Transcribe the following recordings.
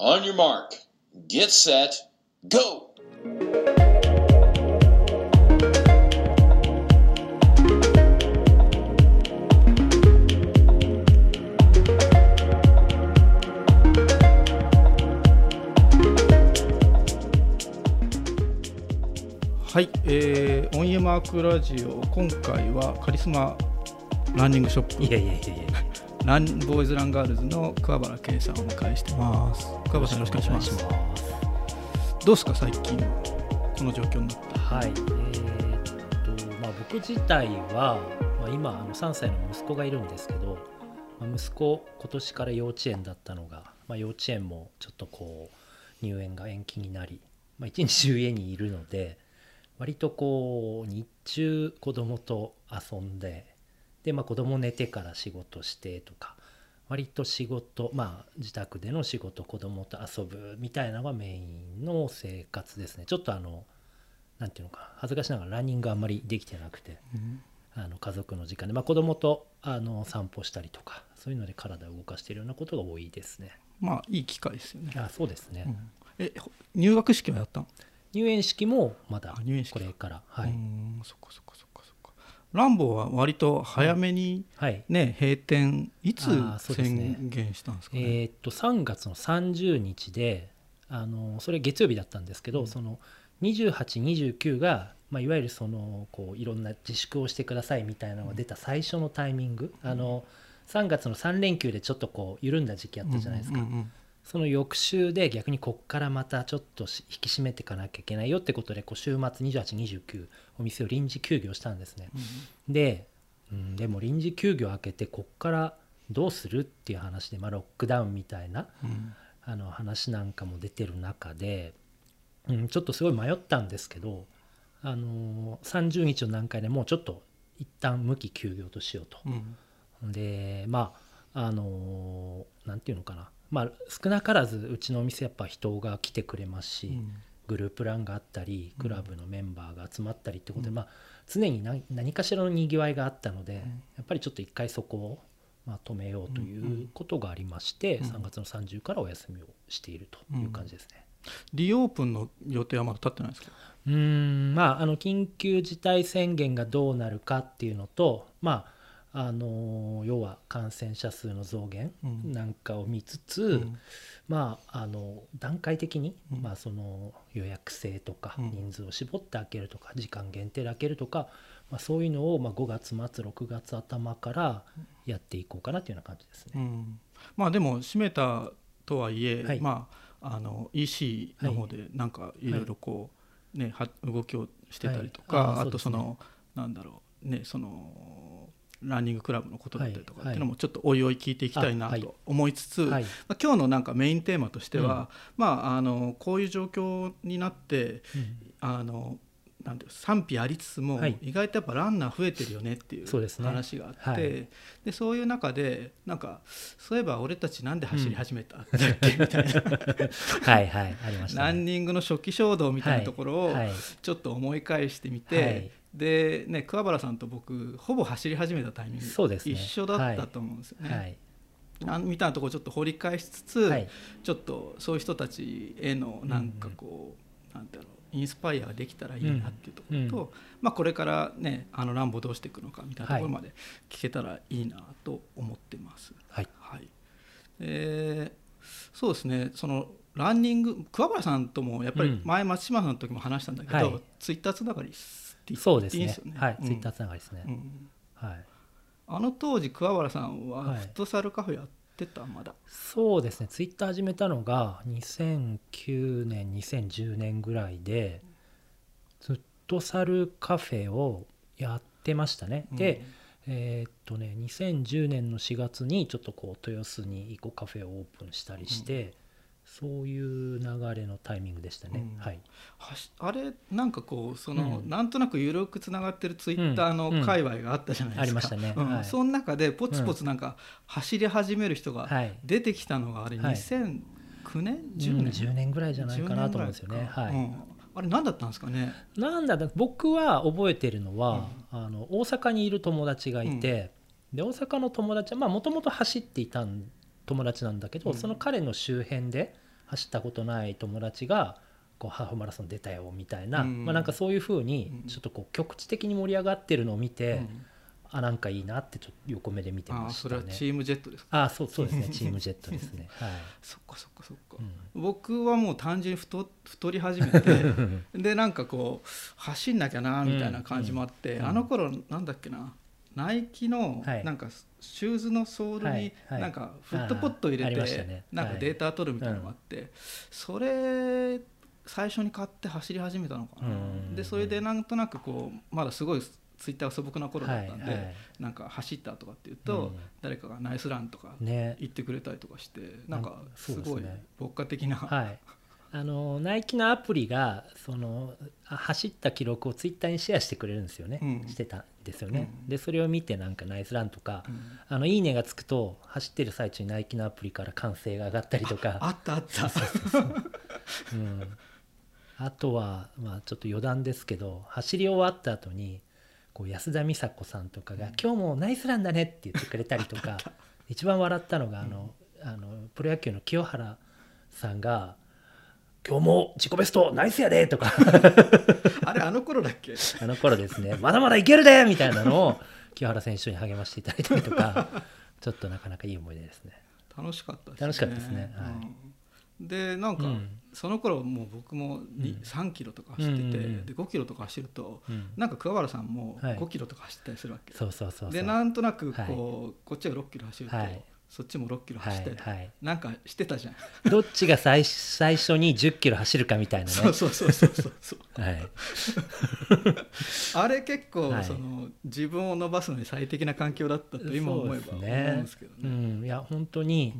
On your mark, get set, go! はい、えー、オンエマークラジオ今回はカリスマランニングショップ。いやいやいやいやランボーイズランガールズの桑原圭さんをお迎えしてます。桑原さんよろしくお願いします。ますどうですか最近この状況になって。はい。えーっとまあ僕自体は、まあ、今あの3歳の息子がいるんですけど、まあ、息子今年から幼稚園だったのが、まあ、幼稚園もちょっとこう入園が延期になり、まあ、一日中家にいるので割とこう日中子供と遊んでで、まあ、子供寝てから仕事してとか割と仕事まあ自宅での仕事子供と遊ぶみたいなのがメインの生活ですね。ちょっとあのなんていうのか恥ずかしながらランニングあんまりできてなくてあの家族の時間で、まあ、子供とあの散歩したりとかそういうので体を動かしているようなことが多いですね。まあいい機会ですよね、あそうですね、うん。えほ入学式はやったの入園式もまだこれからはい、そっかそっかそっかランボーは割と早めにはい。ね、閉店いつ宣言したんですかね？えーっと3月の30日であのそれ月曜日だったんですけど、うん。その2829が、まあ、いわゆるそのこういろんな自粛をしてくださいみたいなのが出た最初のタイミング、あの3月の3連休でちょっとこう緩んだ時期あったじゃないですか、うんうんうん。その翌週で逆にこっからまたちょっとし引き締めていかなきゃいけないよってことでこう週末2829お店を臨時休業したんですね。で、うん、でも臨時休業明けてこっからどうするっていう話で、まあ、ロックダウンみたいなうん。あの話なんかも出てる中で、うん、ちょっとすごい迷ったんですけど、あのー30日の段階でもうちょっと一旦無期休業としようと。うん。でまああのーなんていうのかな。まあ少なからずうちのお店やっぱ人が来てくれますし、うんグループランがあったりうん。クラブのメンバーが集まったりってことで、うん。まあ、常に何何かしらのにぎわいがあったので、ん。やっぱりちょっと一回そこを、まあ、止めようというんううことがありまして、うん。3月の30からお休みをしているという感じですね。リオープンの予定はまだ立ってないですか？うーんまああの緊急事態宣言がどうなるかっていうのとまああの要は感染者数の増減うん。なんかを見つつ、うんまああの段階的に、うん。まあ、その予約制とかうん。人数を絞って開けるとか、時間限定で開けるとか、まあ、そういうのを、まあ、5月末6月頭からやっていこうかなというような感じですね。うん。まあでも閉めたとはいえ、はい。まああの EC の方でなんかい。ろいろこう、ねは動きをしてたりとか、はい。あーあとそのなんだろうねそのランニングクラブのことだったりとかはいっていうのもちょっとおいおい聞いていきたいなと思いつつ、はい。まあ、今日のなんかメインテーマとしては、まああのこういう状況になってうん。あのなんていう賛否ありつつも、はい。意外とやっぱランナー増えてるよねっていう話があってはい。でそういう中でなんかそういえば俺たちなんで走り始めたんだっけ、みたいなはいはい。ありました、ランね。ニングの初期衝動みたいなところをはい。ちょっと思い返してみて、はいでね桑原さんと僕ほぼ走り始めたタイミングね。一緒だったと思うんですよね。はい。あみたいなところをちょっと掘り返しつつ、はい。ちょっとそういう人たちへのなんかこう、なんだろうインスパイアができたらいいなっていうところと、うんうん。まあ、これからねあのランボどうしていくのかみたいなところまで聞けたらいいなと思ってます。はい。はい。えーそうですね。そのランニング桑原さんともやっぱり前松島さんの時も話したんだけど、はい。ツイッターつながりって言そうですね。っていいんですよね。はい、うん。ツイッターつながりですね、うん。はい。あの当時桑原さんははい。フットサルカフェやってた？まだ。そうですね。ツイッター始めたのが2009年2010年ぐらいでフットサルカフェをやってましたね、でえーっとね2010年の4月にちょっとこう豊洲にイコカフェをオープンしたりして、そういう流れのタイミングでしたね、うん。はい。はしあれなんかこうその、うん。なんとなく緩くつながってるツイッターのうん。界隈があったじゃないですか、ありましたね。うん。はい。その中でポツポツなんか走り始める人がはい出てきたのがあれはい2009年、10うん年、10年ぐらいじゃないかなと思うんですよね。10はい。あれ何だったんですかね？なんだ僕は覚えてるのは、あの大阪にいる友達がいて、で大阪の友達はもともと走っていたん友達なんだけど、うん。その彼の周辺で走ったことない友達がこうハーフマラソン出たよみたいな、うん。まあ、なんかそういうふうにうん。ちょっとこう局地的に盛り上がってるのを見て、うん。あなんかいいなってちょっと横目で見てあましたね。あそれは。チームジェットですか？あそうそうですね。チームジェットですね。はい。そっかそっかそっか、うん。僕はもう単純に太太り始めて でなんかこう走んなきゃなみたいな感じもあって、うん。あの頃なんだっけな？ナイキのはい。なんかシューズのソールになんかフットポット入れてなんかデータ取るみたいなのがあってそれ最初に買って走り始めたのかな。うんでそれでなんとなくこうまだすごいツイッターが素朴な頃だったんはいはい。でなんか走ったとかっていううとん。誰かがナイスランとかね。言ってくれたりとかしてなんかすごいね。牧歌的なはい、あのナイキのアプリがそのあ走った記録をツイッターにシェアしてくれるんですよね、うん。してたんですよね、うん。でそれを見てなんかナイスランとか、うん。あのいいねがつくと走ってる最中にナイキのアプリから歓声が上がったりとか。あったあった。うん、あとは、まあ、ちょっと余談ですけど走り終わった後にこう安田美沙子さんとかが「今日もナイスランだね」って言ってくれたりとか一番笑ったのがあの、あのプロ野球の清原さんが「今日も自己ベストナイスやで!」とか。あれあの頃だっけ？あの頃ですね「まだまだいけるで!」みたいなのを清原選手に励ましていただいたりとか。ちょっとなかなかいい思い出ですね。楽しかったです楽しかったですね。はい。うん。でなんか、うん。その頃もう僕もにうん。3キロとか走ってて、で5キロとか走るとうん。なんか桑原さんもはい。5キロとか走ったりするわけ、そうそうそうそう。でなんとなくはい。こう、こっちが6キロ走ると、はいそっちも6キロは走ったりとか、いはい。なんかしてたじゃん、どっちが最最初に10キロ走るかみたいなね。そうそうそうそうそう。そうはい、あれ結構、はい。その自分を伸ばすのに最適な環境だったと今思えば思うんでですけどうね。ん、いや本当に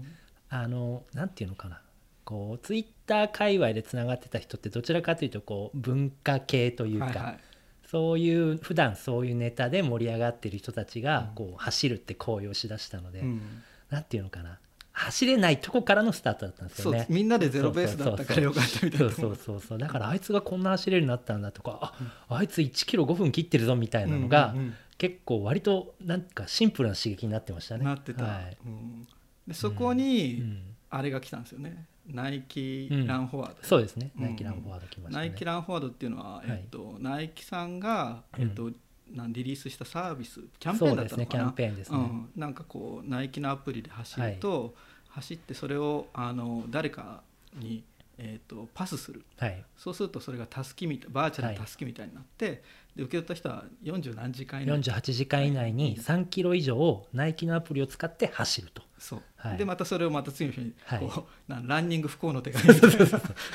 あのなんていうのかな。こうツイッター界隈でつながってた人ってどちらかというとこう文化系というか、はいはい。そういう普段そういうネタで盛り上がってる人たちがうん。こう走るって行為をしだしたので、うんなんていうのかな。走れないとこからのスタートだったんですそうよね。みんなでゼロベースだったからよかったみたいな。そうそうそう。だからあいつがこんな走れるようになったんだとかああいつ1キロ5分切ってるぞみたいなのが、うんうん結構割となんかシンプルな刺激になってましたね。なってた、はい。うん。でそこうにん。あれが来たんですよね。ナイキうん。ランフォワード、そうですね、うん。ナイキランフォワード来ましたね。ナイキランフォワードっていうのは、い。えっと、ナイキさんが、うん。えっとなんリリースしたサービスキャンペーンだったのかな？そうですねキャンペーンですね。うん、なんかこうナイキのアプリで走ると、走ってそれをあの誰かに、えっとパスする。はい、そうするとそれがたすきみたいバーチャルのたすきみたいになって、で受け取った人は40何時間以内。48時間以内に3キロ以上ナイキのアプリを使って走ると。そう、はい。でまたそれをまた次の人にはい。こう、なんランニング不幸の手紙。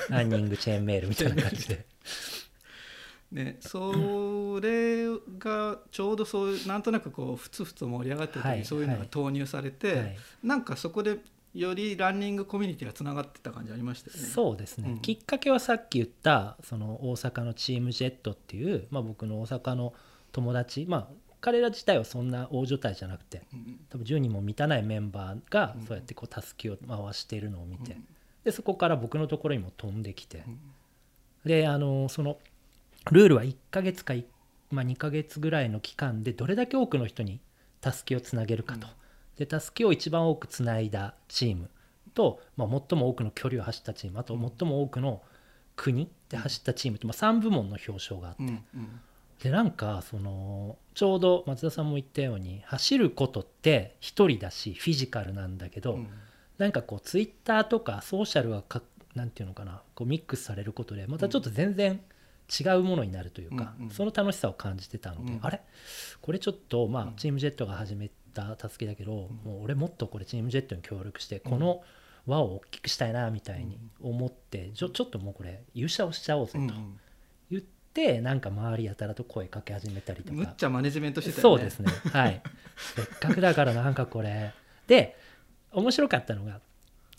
ランニングチェーンメールみたいな感じで。ね、それがちょうどそういうなんとなくこうふつふつ盛り上がってる時にはいそういうのが投入されて、はい。なんかそこでよりランニングコミュニティがつながってた感じありましたよね。そうですね、うん。きっかけはさっき言ったその大阪のチームジェットっていう、まあ、僕の大阪の友達まあ彼ら自体はそんな大所帯じゃなくてうん多分10人も満たないメンバーがうんそうやってこうたすきを回しているのを見て、うんでそこから僕のところにも飛んできて、うん。であのそのルールは1ヶ月か、まあ、2ヶ月ぐらいの期間でどれだけ多くの人にたすきをつなげるかと、でたすきを一番多くつないだチームと、まあ、最も多くの距離を走ったチームあと最も多くの国で走ったチームって、まあ、3部門の表彰があって、うんうん。でなんかそのちょうど松田さんも言ったように走ることって1人だしフィジカルなんだけど、うん。なんかこうツイッターとかソーシャルがかなんていうのかなこうミックスされることでまたちょっと全然違うものになるというか、うんうん。その楽しさを感じてたので、うん。あれ？これちょっとまあうん。チームジェットが始めたたすきだけど、ん。もう俺もっとこれチームジェットに協力してこの輪を大きくしたいなみたいに思ってちょちょっともうこれ優勝しちゃおうぜと言って、なんか周りやたらと声かけ始めたりとか。むっちゃマネジメントしてたよね。そうですね。はい。せっかくだからなんかこれ。で面白かったのが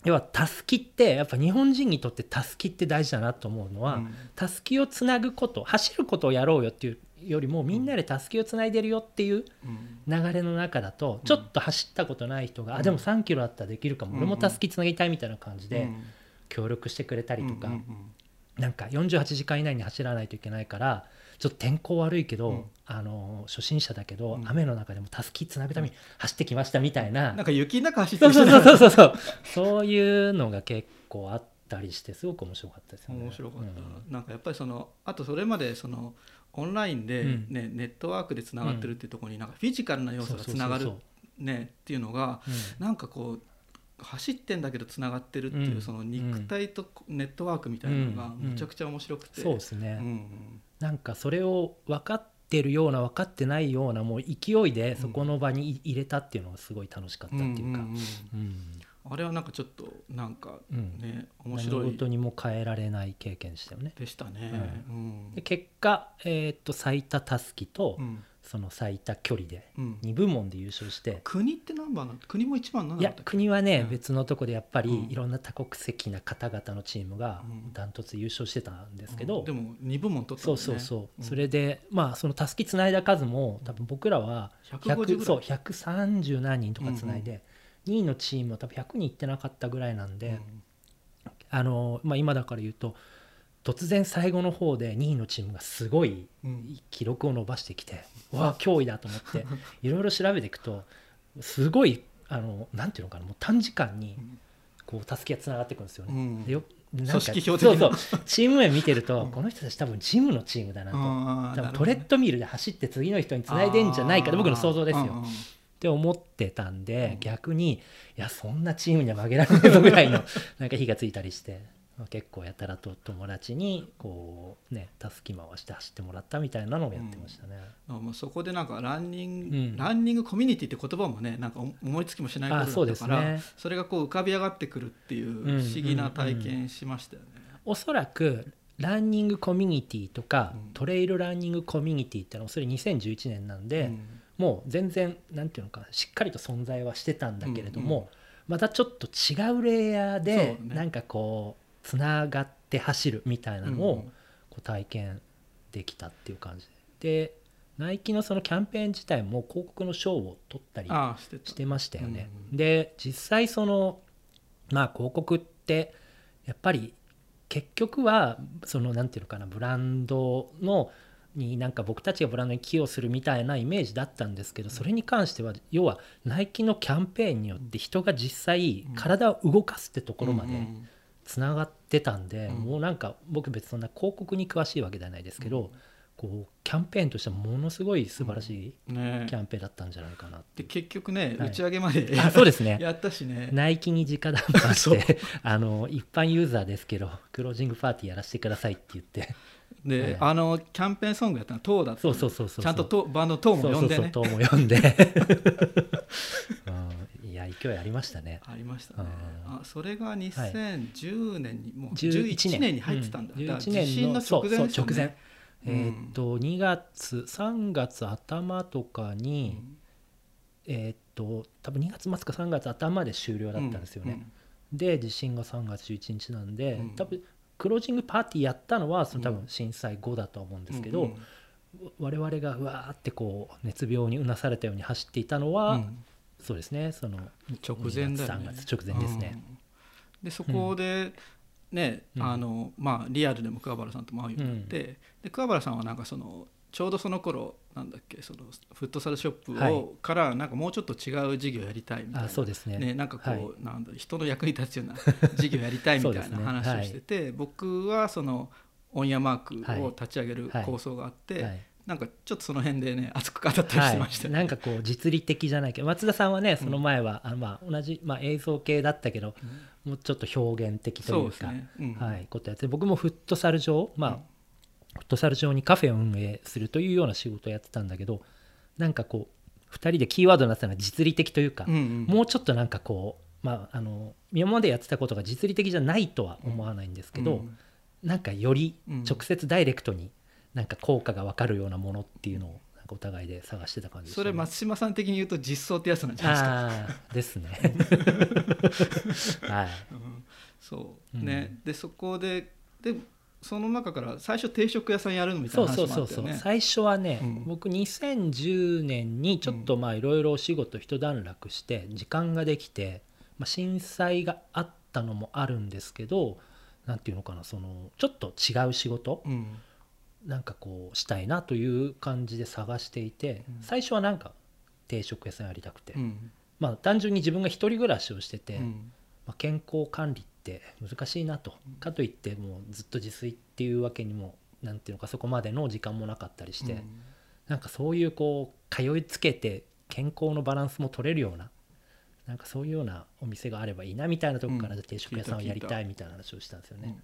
要はたすきってやっぱ日本人にとってたすきって大事だなと思うのはうん。たすきをつなぐこと走ることをやろうよっていうよりもみんなでたすきをつないでるよっていううん。流れの中だとうん。ちょっと走ったことない人が、うん。あでも3キロあったらできるかも、うん。俺もたすきつなぎたいみたいな感じでうん。協力してくれたりとか、うなんか48時間以内に走らないといけないからちょっと天候悪いけど、うんあの初心者だけど、うん。雨の中でもたすきつなぐために走ってきましたみたいな、なんか雪の中走ってそうる人そうそうそうそう。そういうのが結構あったりしてすごく面白かったですよね。面白かった、うん。なんかやっぱりそのあとそれまでそのオンラインで、うん。ねネットワークでつながってるっていうところになんかフィジカルな要素がつながるねっていうのがそうなんかこう走ってんだけどつながってるっていう、うん。その肉体とネットワークみたいなのがうん。むちゃくちゃ面白くて、そうですね、うん。なんかそれを分かってるような分かってないようなもう勢いでそこの場に入れたっていうのがすごい楽しかったっていうか、あれはなんかちょっとなんかうん。ね、面何白い。事にも変えられない経験でしたよね。でしたね。うん。で結果、えーっと最多たすきと、うんその最多距離でうん。2部門で優勝して、国って何番なの国も一番なんいやだったっけ？国はね、うん。別のとこでやっぱりうん。いろんな多国籍な方々のチームがうん。ダントツ優勝してたんですけど、うん。でも2部門取ったそもんね。うそうそう、うん。それでまあそのたすきつないだ数も多分僕らは150ぐら100いそう130何人とかつないで、2位のチームは多分100人いってなかったぐらいなんで、あのまあ、今だから言うと突然最後の方で2位のチームがすごいうん。うん記録を伸ばしてきて、わあ脅威だと思って いろいろ調べていくとすごいあのなんていうのかなもう短時間にこうたすきがつながっていくんですよね。うん。でよなんか組織票的な。そうそう。チーム名見てると、うん。この人たち多分ジムのチームだなと、多分トレッドミルで走って次の人につないでんじゃないか僕の想像ですよ。うんうん。って思ってたんで、うん。逆にいやそんなチームには負けられないぞぐらいの なんか火がついたりして、まあ結構やたらと友達にこうねたすき回して走ってもらったみたいなのをやってましたね。あもうそこでなんかランニング、うん。ランニングコミュニティって言葉もねなんか思いつきもしないことだからね。それがこう浮かび上がってくるっていう不思議な体験しましたよね。おそらくランニングコミュニティとか、うん。トレイルランニングコミュニティってのはそれ2011年なんで、もう全然なんていうのかなしっかりと存在はしてたんだけれども、うんうんまたちょっと違うレイヤーで、ね。なんかこうつながって走るみたいなのを、うんこう体験できたっていう感じ。ででナイキのそのキャンペーン自体も広告の賞を取ったりしてましたよね。うんで実際そのまあ広告ってやっぱり結局はそのなんていうのかなブランドのになんか僕たちがブランドに寄与するみたいなイメージだったんですけどそれに関しては要はナイキのキャンペーンによって人が実際体を動かすってところまでつながってたんで、うん。もうなんか僕別にそんな広告に詳しいわけではないですけど、うん。こうキャンペーンとしてはものすごい素晴らしいね。キャンペーンだったんじゃないかなってで結局ね、はい。打ち上げまであそうですね。やったしね。ナイキに直談判して あの一般ユーザーですけどクロージングパーティーやらせてくださいって言って。で、はい。あのキャンペーンソングやったの「トーだったそうのそうそうそう。ちゃんとトバンドの「トーも呼んでね。そうそうそうとも呼んで、うん、勢いありましたね。ありましたね。うん。あそれが2010年に、もう11 11年。に入ってたんだ,、うん。だから11地震の直前えうん。ーっと2月3月頭とかに、えーっと多分2月末か3月頭で終了だったんですよね、で地震が3月11日なんで、うん。多分クロージングパーティーやったのはその多うん。分震災後だと思うんでですけど、我々がうわーってこう熱病にうなされたように走っていたのは、そうですね。その直前だよね。2月3月直前ですね、うん。でそこで、ねうん。あのまあリアルでも桑原さんとも会うようになって、で桑原さんはなんかそのちょうどその頃なんだっけそのフットサルショップを、はい。からなんかもうちょっと違う事業やりたいみたいなあそうですね。なんかこう、はい。なんだ人の役に立つような事業やりたいみたいな 話をしてて、僕はそのオンヤマークを立ち上げるはい。構想があって、はいなんかちょっとその辺でね熱く語ったりしてましたはい、ね、なんかこう実利的じゃないけど松田さんはねその前は、あのまあ同じ、まあ、映像系だったけど、もうちょっと表現的とそいううかね、うん。はい、ことやって僕もフットサル場、まあフットサル場にカフェを運営するというような仕事をやってたんだけどなんかこう2人でキーワードになってたのは実利的というか、うんうん。もうちょっとなんかこう、まあ、あの今までやってたことが実利的じゃないとは思わないんですけど、うん。なんかよりうん。直接ダイレクトになんか効果が分かるようなものっていうのをなんかお互いで探してた感じね、それ松島さん的に言うと実装ってやつなんじゃないですか？ですね。はい。そう、うん。ねでそこででその中から最初定食屋さんやるみたいそうなそうそうそう、話もあったよね最初はね、うん。僕2010年にちょっとまあいろいろお仕事一段落して時間ができて、まあ、震災があったのもあるんですけどなんていうのかなそのちょっと違う仕事うんなんかこうしたいなという感じで探していて、うん。最初はなんか定食屋さんやりたくて、うん。まあ単純に自分が一人暮らしをしてて、うん。まあ、健康管理っって難しいなと。かといってもうずっと自炊っていうわけにもなんていうのかそこまでの時間もなかったりして、なんかそういうこう通いつけて健康のバランスも取れるようななんかそういうようなお店があればいいなみたいなところからうん。定食屋さんをやりたたいみたいな話をしたんですよね。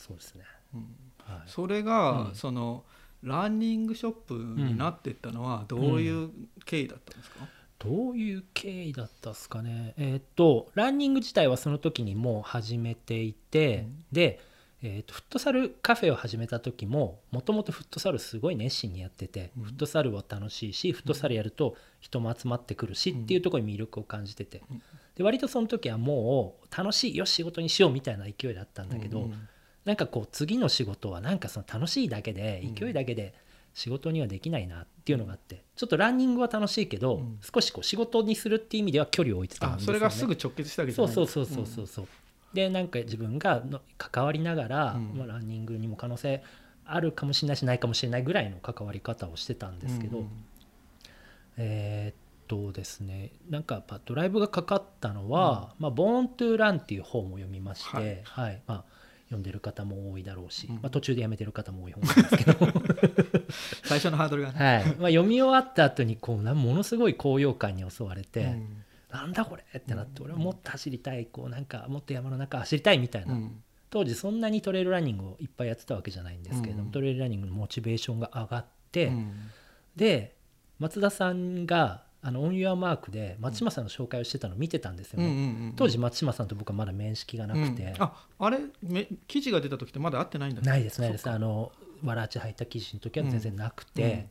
そうですね、うん。はい、それが、うん。そのランニングショップになっていったのはどういう経緯だったんですか、どういう経緯だったっすかね。えーっとランニング自体はその時にもう始めていて、うん。で、えーっとフットサルカフェを始めた時ももともとフットサルすごい熱心にやってて、うん。フットサルは楽しいしフットサルやると人も集まってくるし、っていうところに魅力を感じてて、うん。で割とその時はもう楽しいよし仕事にしようみたいな勢いだったんだけど、うんなんかこう次の仕事はなんかその楽しいだけでうん。勢いだけで仕事にはできないなっていうのがあってちょっとランニングは楽しいけど、うん少しこう仕事にするっていう意味では距離を置いてたんあですよ、ね、それがすぐ直結したわけじゃないそうそうそうそうそうそう。でなんか自分がの関わりながら、うん。まあ、ランニングにも可能性あるかもしれないしないかもしれないぐらいの関わり方をしてたんですけど、うん。えーっとですねなんかやっぱドライブがかかったのは「まあ、ボーントゥーランっていう本を読みまして、ははいい。まあ、読んでる方も多いだろうし、うん。まあ、途中でやめてる方も多い本なんですけど、最初のハードルがね、はい。まあ、読み終わった後にこうなものすごい高揚感に襲われて、うん。なんだこれってなってうん俺はもっと走りたいこうなんかもっと山の中走りたいみたいな、うん。当時そんなにトレイルランニングをいっぱいやってたわけじゃないんですけれども、うん。トレイルランニングのモチベーションが上がって、うん。で松田さんがあのオンユアマークで松島さんの紹介をしてたのを見てたんですよね、うんうんうん当時松島さんと僕はまだ面識がなくて、うん。ああれ？め記事が出た時ってまだ会ってないんだないですないです。あのわらあち履いた記事の時は全然なくて、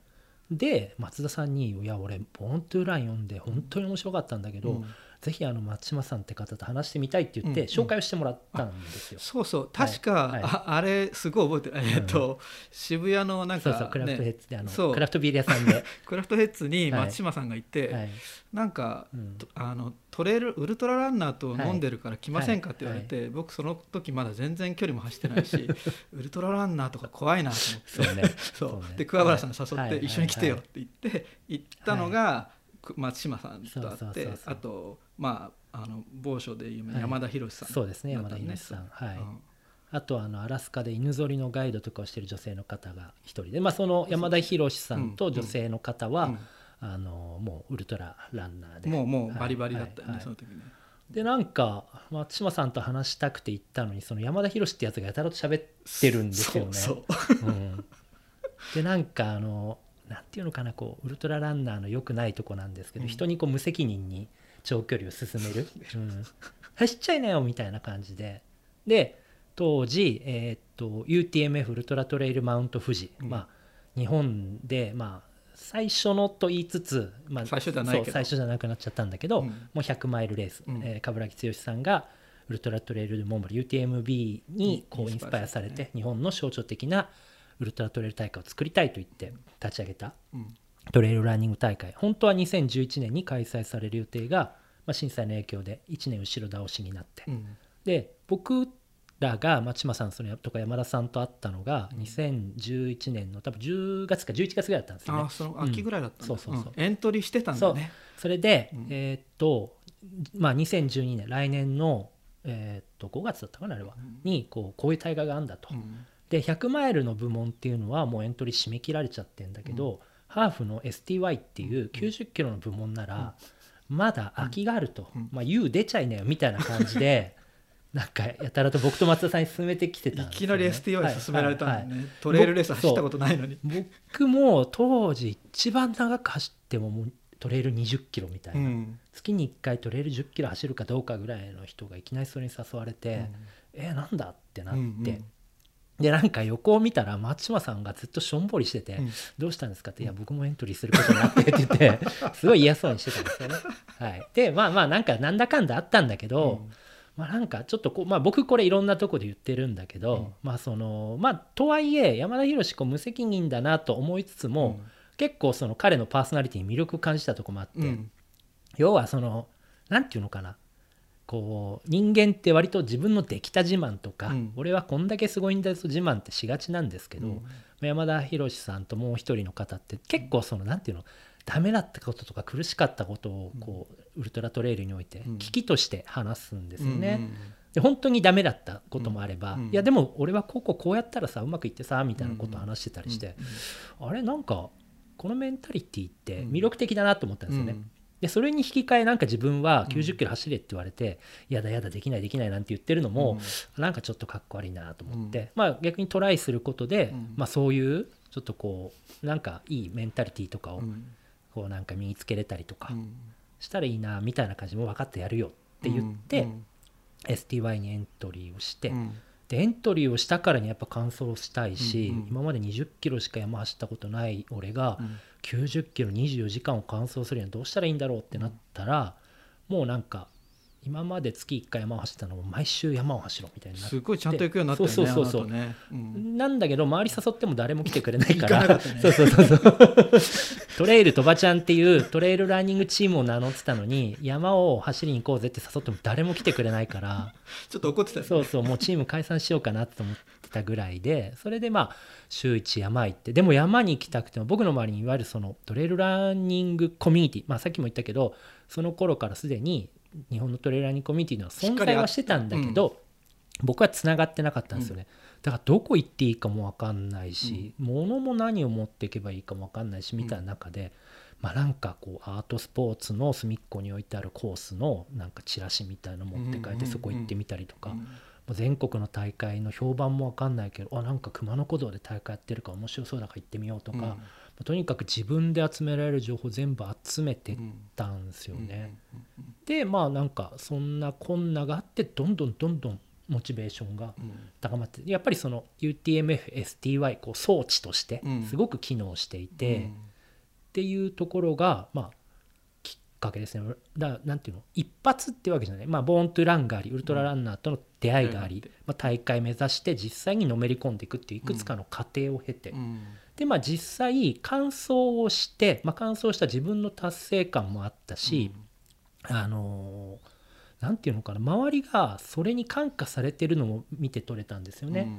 で松田さんに「いや俺ボーントゥーラン読んで本当に面白かったんだけど、うんぜひあの松島さんって方と話してみたい」って言ってうん紹介をしてもらったんですよ。そうそう。確か、はい。ああれすごい覚えてる、えっと渋谷のなんか、ね、そうそうクラフトヘッズであのクラフトビール屋さんで、クラフトヘッズにはい。松島さんがいて、はい。なんか、うん。とあのトレイルウルトラランナーと飲んでるから来ませんかって言われて、僕その時まだ全然距離も走ってないし ウルトラランナーとか怖いなと思って。そう で桑原さん誘はい。って一緒に来てよって言って行ったのが、く松島さんと会ってあとまああの某所で有名山田博さん、そうですね山田宏さん。はい。うん。あとあのアラスカで犬ぞりのガイドとかをしている女性の方が一人で、まあ、その山田博さんと女性の方は、あのもうウルトラランナーで。もうもうはい。バリバリだったよね、はいその時ね。でなんか松島さんと話したくて行ったのにその山田博ってやつがやたらと喋ってるんですよね。そうそう。うん。でなんかあのなんていうのかなこうウルトラランナーの良くないとこなんですけど、うん。人にこう無責任に長距離を進める、うん。走っちゃいなよみたいな感じで。で当時、えーっと UTMF ウルトラトレイルマウント富士、うん。まあ日本でまあ最初のと言いつつ、まあ、最初じゃない最初じゃなくなっちゃったんだけど、うん。もう100マイルレース、うん。えー冠城剛さんがウルトラトレイルモンブラ UTMB にこううんインスパイアされインスパイアされて日本の象徴的なウルトラトレイル大会を作りたいと言って立ち上げたうん。トレイルランニング大会。本当は2011年に開催される予定が、まあ、震災の影響で1年後ろ倒しになって、うん。で僕らが松島さんそのとか山田さんと会ったのが2011年の多分10月か11月ぐらいだったんですよね。ああその秋ぐらいだったそうそうそう。ん。エントリーしてたんだね。それで、うんえーっとまあ2012年来年の、えーっと5月だったかなあれは、にこうこういう大会があるんだと、うんで100マイルの部門っていうのはもうエントリー締め切られちゃってんだけど、ハーフの STY っていう90キロの部門なら、まだ空きがあると、うん。まあ U 出ちゃいなよみたいな感じで なんかやたらと僕と松田さんに勧めてきてたね、いきなり STY 勧められたんだよね、はい。はい。はいトレイルレース走ったことないのに。僕も当時一番長く走ってももうトレイル20キロみたいな、うん。月に1回トレイル10キロ走るかどうかぐらいの人がいきなりそれに誘われて、えなんだってなって、うんうんでなんか横を見たら松島さんがずっとしょんぼりしてて「うん。どうしたんですか?」って「いや僕もエントリーすることになって」って言って すごい嫌そうにしてたんですよね。はい、でまあまあなんかなんだかんだあったんだけど、まあなんかちょっとこう、まあ、僕これいろんなとこで言ってるんだけど、うん。まあそのまあとはいえ山田博こう無責任だなと思いつつも、結構その彼のパーソナリティに魅力を感じたとこもあって、うん。要はそのなんていうのかなこう人間って割と自分のできた自慢とか、うん。俺はこんだけすごいんだぞ自慢ってしがちなんですけど、うん。山田博さんともう一人の方って結構そのなんていうのダメだったこととか苦しかったことをこう、ウルトラトレイルにおいてうん。危機として話すんですよね。で本当にダメだったこともあれば、いやでも俺はこうこうこうやったらさうまくいってさみたいなことを話してたりして、あれなんかこのメンタリティって魅力的だなと思ったんですよね。でそれに引き換えなんか自分は90キロ走れって言われて、やだやだできないできないなんて言ってるのも、なんかちょっとかっこ悪いなと思って、まあ逆にトライすることで、うん。まあそういうちょっとこうなんかいいメンタリティとかをうん。こうなんか身につけれたりとかうん。したらいいなみたいな感じも分かってやるよって言って、STY にエントリーをして、うん。でエントリーをしたからにやっぱ完走したいし、うんうん。今まで20キロしか山走ったことない俺が、うん90キロ24時間を完走するにはどうしたらいいんだろうってなったら、もうなんか今まで月1回山を走ったのを毎週山を走ろうみたいになすごいちゃんと行くようになったよねそうそうそうね。うん。なんだけど周り誘っても誰も来てくれないから。そうそうそうそう。トレイルとばちゃんっていうトレイルランニングチームを名乗ってたのに山を走りに行こうぜって誘っても誰も来てくれないから。ちょっと怒ってたよね。そうそうもうチーム解散しようかなと思ってたぐらいでそれでまあ週1山行ってでも山に行きたくても僕の周りにいわゆるそのトレイルランニングコミュニティまあさっきも言ったけどその頃からすでに日本のトレイルランニングコミュニティのは存在はしてたんだけど、僕はつながってなかったんですよね、だからどこ行っていいかも分かんないし、物も何を持っていけばいいかも分かんないしみたいな中で、まあなんかこうアートスポーツの隅っこに置いてあるコースのなんかチラシみたいなの持って帰ってそこ行ってみたりとか、全国の大会の評判も分かんないけどあなんか熊野古道で大会やってるから面白そうだから行ってみようとか、まあとにかく自分で集められる情報全部集めてったんですよね。でまあなんかそんなこんながあってどんどんどんどんモチベーションが高まってやっぱりその UTMFSTY こう装置としてうん。すごく機能していて、っていうところがまあかけですね。だからなんていうの？一発ってわけじゃない、まあ、ボーントゥランがありウルトラランナーとの出会いがあり、うん。まあ、大会目指して実際にのめり込んでいくっていういくつかの過程を経て、うん。でまあ実際完走をして、まあ、完走した自分の達成感もあったし、あのーなんていうのかな。周りがそれに感化されてるのも見て取れたんですよね。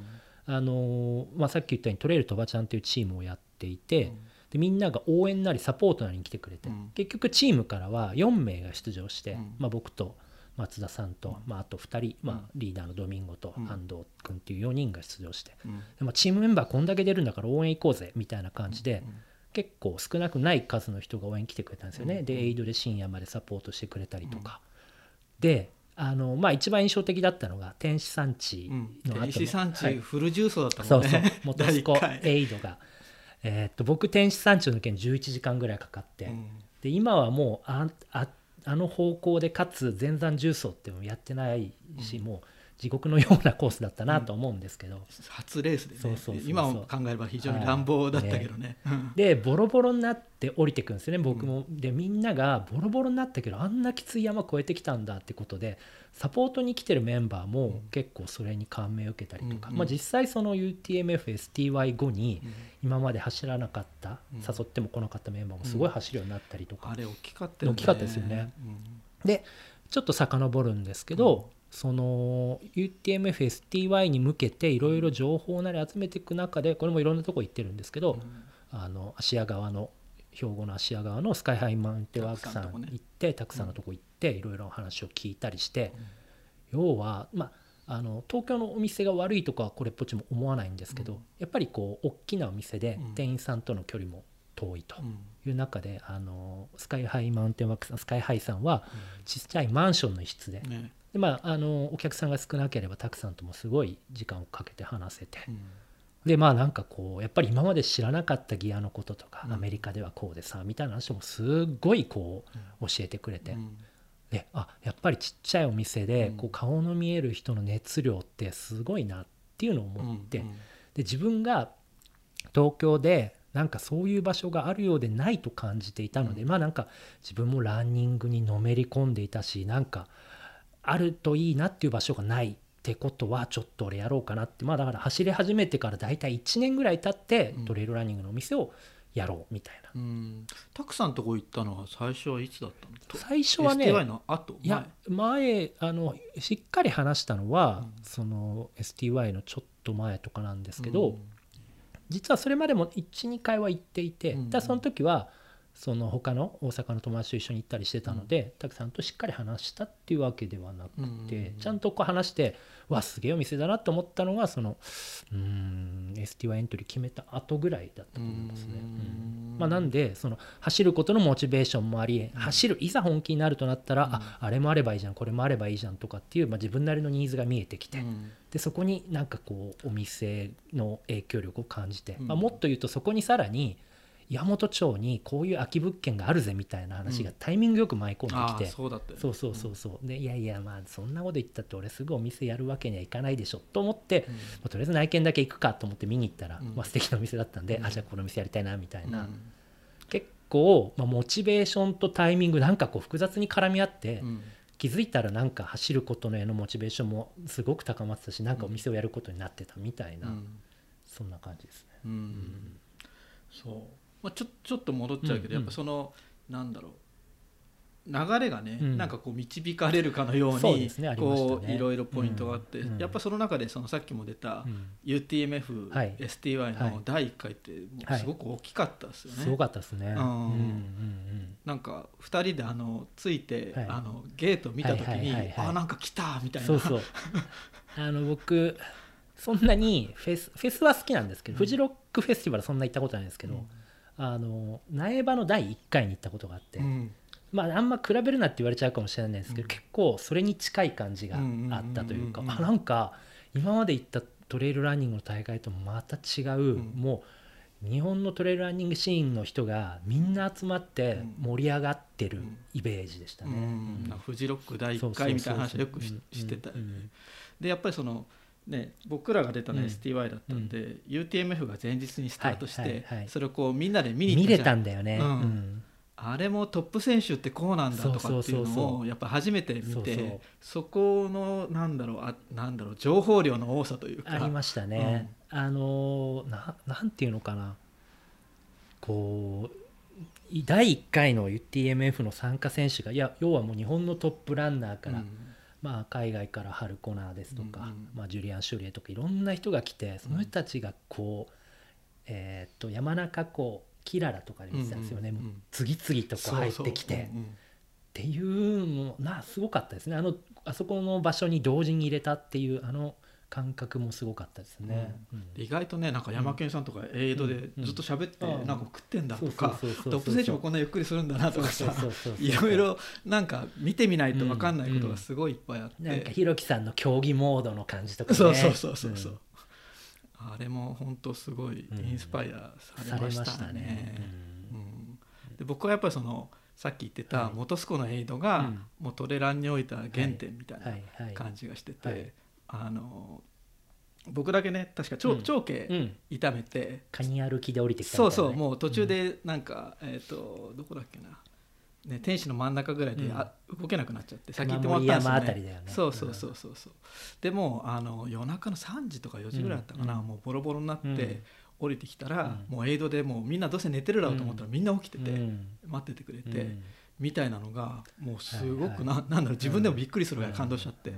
あのーまあ、さっき言ったようにトレイルとばちゃんというチームをやっていて、でみんなが応援なりサポートなりに来てくれて、うん。結局チームからは4名が出場して、うん。まあ、僕と松田さんと、まあ、あと2人、まあ、リーダーのドミンゴとうん。安藤君っていう4人が出場して、うん。でもチームメンバーこんだけ出るんだから応援行こうぜみたいな感じで、結構少なくない数の人が応援来てくれたんですよね、うん。でエイドで深夜までサポートしてくれたりとか、であのまあ一番印象的だったのが天使産地の後の、天使産地はい。フル重曹だったそうそう。もんね元栖湖第一回。エイドが、えーっと僕天使山地を抜けに11時間ぐらいかかって、うん。で今はもうあああの方向でかつ全山重曹っていうのもやってないし、もう地獄のようなコースだったなと思うんですけど、初レースでね。そうそう今を考えれば非常に乱暴だったけどね。うん でボロボロになって降りてくんですよね僕も、でみんながボロボロになったけどあんなきつい山越えてきたんだってことでサポートに来てるメンバーも結構それに感銘を受けたりとか、うんまあ、実際その UTMFSTY 後にうん。今まで走らなかった、うん。誘っても来なかったメンバーもすごい走るようになったりとか、あれ大きかったよね。大きかったですよね。でちょっと遡るんですけど、その UTMFSTY に向けていろいろ情報なり集めていく中でこれもいろんなとこ行ってるんですけど、あの芦屋川の兵庫の芦屋川のスカイハイマウンテンワークさん行ってたくさんのとこ行っていろいろ話を聞いたりして、要はまああの東京のお店が悪いとかはこれっぽっちも思わないんですけど、うん。やっぱりこう大きなお店でうん。店員さんとの距離も遠いとうん。いう中で、あのスカイハイマウンテンワークさんスカイハイさんはちっちゃいマンションの一室で,、ねでまあ、あのお客さんが少なければたくさんともすごい時間をかけて話せて、うん。でまあなんかこうやっぱり今まで知らなかったギアのこととか、うん。アメリカではこうでさみたいな話もすっごいこう教えてくれて、うん。であやっぱりちっちゃいお店でうん。こう顔の見える人の熱量ってすごいなっていうのを思って、うん。で自分が東京でなんかそういう場所があるようでないと感じていたので、うまあなんか自分もランニングにのめり込んでいたしなんかあるといいなっていう場所がないってことはちょっと俺やろうかなって。まあだから走り始めてから大体1年ぐらい経ってうん。トレイルランニングのお店をやろうみたいな、うん。たくさんとこ行ったのは最初はいつだったの？と最初はね STY の後？いや前あのしっかり話したのは、うん。その STY のちょっと前とかなんですけど、うん。実はそれまでも12回は行っていて、うん。だその時はその他の大阪の友達と一緒に行ったりしてたので、たくさんとしっかり話したっていうわけではなくて、うんちゃんとこう話してわすげえお店だなと思ったのがそのうーん STY エントリー決めた後ぐらいだったと思いますね。うんまあ、なんでその走ることのモチベーションもあり走るいざ本気になるとなったら、ああれもあればいいじゃんこれもあればいいじゃんとかっていう、まあ、自分なりのニーズが見えてきて、うん。でそこになんかこうお店の影響力を感じて、うん。まあ、もっと言うとそこにさらに山本町にこういう空き物件があるぜみたいな話がタイミングよく舞い込んできて、そうだったそうそうそうそう。でいやいやまあそんなこと言ったって俺すぐお店やるわけにはいかないでしょと思って、うん。まあとりあえず内見だけ行くかと思って見に行ったら、うん。まあ素敵なお店だったんで、うん。あじゃあこの店やりたいなみたいな、うん。結構、まあ、モチベーションとタイミングなんかこう複雑に絡み合って、うん。気づいたらなんか走ることのへのモチベーションもすごく高まってたしなんかお店をやることになってたみたいな、うん。そんな感じですね。うん。そう、まあ、ちょちょっと戻っちゃうけど、うんうん。やっぱそのなんだろう。流れがね、うん。なんかこう導かれるかのようにこういろいろポイントがあって、やっぱその中でそのさっきも出たうん。UTMF、はい。STY はい。の第1回ってすごく大きかったですよね。すごかったですね。うん。うんうんなんか2人であのついて、はい。あのゲート見た時に、あなんか来たみたいな。うん、そうそう。あの僕そんなにフェスフェスは好きなんですけど、うん。フジロックフェスティバルそんな行ったことないんですけど、うんあの苗場の第1回に行ったことがあって、うん。まああんま比べるなって言われちゃうかもしれないですけど、うん。結構それに近い感じがあったというか、うなんか今まで行ったトレイルランニングの大会とまた違う、ん。もう日本のトレイルランニングシーンの人がみんな集まって盛り上がってるうん。イメージでしたね。うん。うんフジロック第1そうそうそう回みたいな話をよくしうん。してた。でやっぱりそのね僕らが出たの STY だったんで、UTMF が前日にスタートして、はいはいはい。それをこうみんなで見に行見れったじゃん。たんだよね。うん。うん。あれもトップ選手ってこうなんだとかっていうのをやっぱ初めて見てそこのなんだろうあなんだろう情報量の多さというか。ありましたね。あのーななんていうのかな。こうい第1回の UTMF の参加選手がいや要はもう日本のトップランナーから、うんまあ、海外からハルコナーですとか、まあ、ジュリアン・シュリエとかいろんな人が来てその人たちがこう、えーっと山中湖キララとかで見てたんですよね、次々とこう入ってきて。っていうのなすごかったですね。あのあそこの場所に同時に入れたっていうあの感覚もすごかったですね。うん。意外とねなんか山県さんとかエイドでずっと喋ってうん。なんか食ってんだとかトップ選手もこんなゆっくりするんだなとかさいろいろなんか見てみないと分かんないことがすごいいっぱいあって、なんかひろきさんの競技モードの感じとかね。そうそうそうそうそう、ん。あれも本当すごいインスパイアさされまししたたねで僕はやっぱりそのさっき言ってたはい。元栖湖のエイドが、うん。もうトレランにおいては原点みたいな感じがしてて、はいあの僕だけね確か長,、うん。長径うん。痛めて、カニ歩きで降りてきたそうそうもう途中でなんか、えっ、とどこだっけな、ね、天使の真ん中ぐらいで、うん。あ動けなくなっちゃって先行玉ってもらったんですよね。そうそうそうそうそう。でもあの夜中の3時とか4時ぐらいだったかな、うん。もうボロボロになって、うん。降りてきたら、うん。もうエイドでもうみんなどうせ寝てるだろうと思ったら、みんな起きてて、うん。待っててくれて、うん。みたいなのがもうすごくな,、はい。なんだろう自分でもびっくりするぐらい感動しちゃって、うん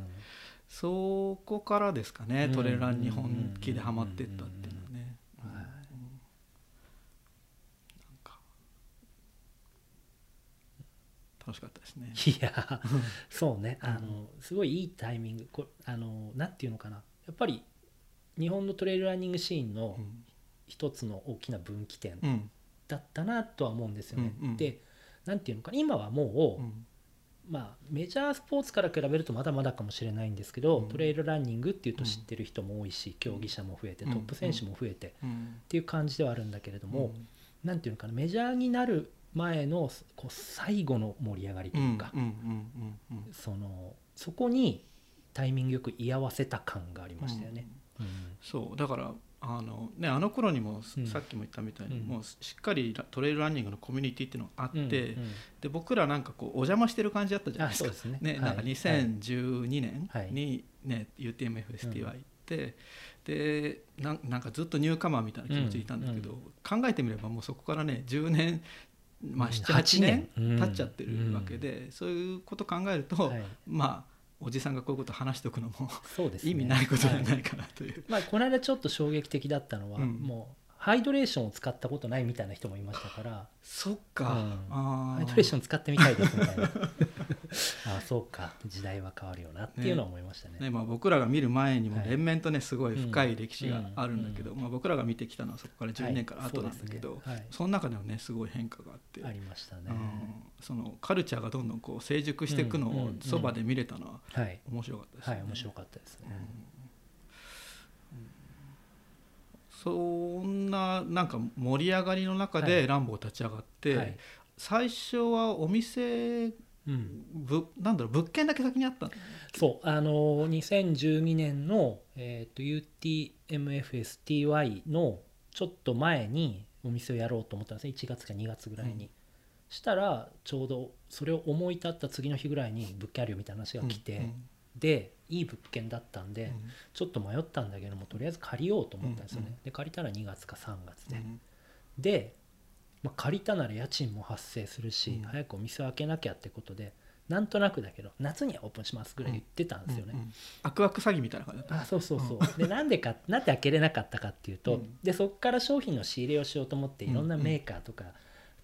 そこからですかね、うん。トレランに本気でハマってったっていうのはね、うんはいうん。なんか楽しかったですね。いや そうね。あのすごいいいタイミング。こあのなんていうのかな。やっぱり日本のトレイルランニングシーンのうん。一つの大きな分岐点うん。だったなとは思うんですよね。うんうん。でなんていうのかな。今はもう、うんまあ、メジャースポーツから比べるとまだまだかもしれないんですけど、うん。トレイルランニングっていうと知ってる人も多いし、競技者も増えてうん。トップ選手も増えて、っうん。ていう感じではあるんだけれども、なんていうのかなメジャーになる前のこう最後の盛り上がりとうんいうか、うん。うん。うん。うん。そのそこにタイミングよく居合わせた感がありましたよね。うん。そう。だからあの,、ね、あの頃にも、うん。さっきも言ったみたいに、うん。もうしっかりラトレイルランニングのコミュニティっていうのがあって、うんうん。で僕らなんかこうお邪魔してる感じだったじゃないですか。あそうですね。はい。なんか2012年はいに、ね UTMFST は行って、でなんなんかずっとニューカマーみたいな気持ちでいたんだけど、考えてみればもうそこからね10年まあうん。78年8年。経っちゃってるわけで、そういうこと考えると、はい。まあおじさんがこういうこと話しておくのもね。意味ないことじゃはないかなという。まあ、この間ちょっと衝撃的だったのは、うん。もうハイドレーションを使ったことないみたいな人もいましたから。そっか、うん。あハイドレーション使ってみたいですみたいなあそうか。時代は変わるよなっていうのは思いましたね。ねまあ、僕らが見る前にもはい。連綿とねすごい深い歴史があるんだけど、うまあ、僕らが見てきたのはそこから10年から後なんだけど、はいそね。はい。その中でもねすごい変化があって、ありましたね、うん。そのカルチャーがどんどんこう成熟していくのをそばで見れたのははい。面白かったです、はい面白かったですね、そんななんか盛り上がりの中はい。でランボー立ち上がって、はい。最初はお店うん、ぶなんだろう物件だけ先にあったの？そうあの2012年の、えー、と UTMFSTY のちょっと前にお店をやろうと思ったんですね。1月か2月ぐらいに、うん。したらちょうどそれを思い立った次の日ぐらいに物件あるよみたいな話が来て、うんでいい物件だったんで、うん。ちょっと迷ったんだけどもとりあえず借りようと思ったんですよね、うんうん。で借りたら2月か3月で、うんで、まあ、借りたなら家賃も発生するし、うん。早くお店を開けなきゃってことでなんとなくだけど夏にはオープンしますぐらい言ってたんですよね、うんうんアクアク詐欺みたいな感じあそうそうそう、でなんでかなんで開けれなかったかっていうと、うん。でそこから商品の仕入れをしようと思ってうん。いろんなメーカーとか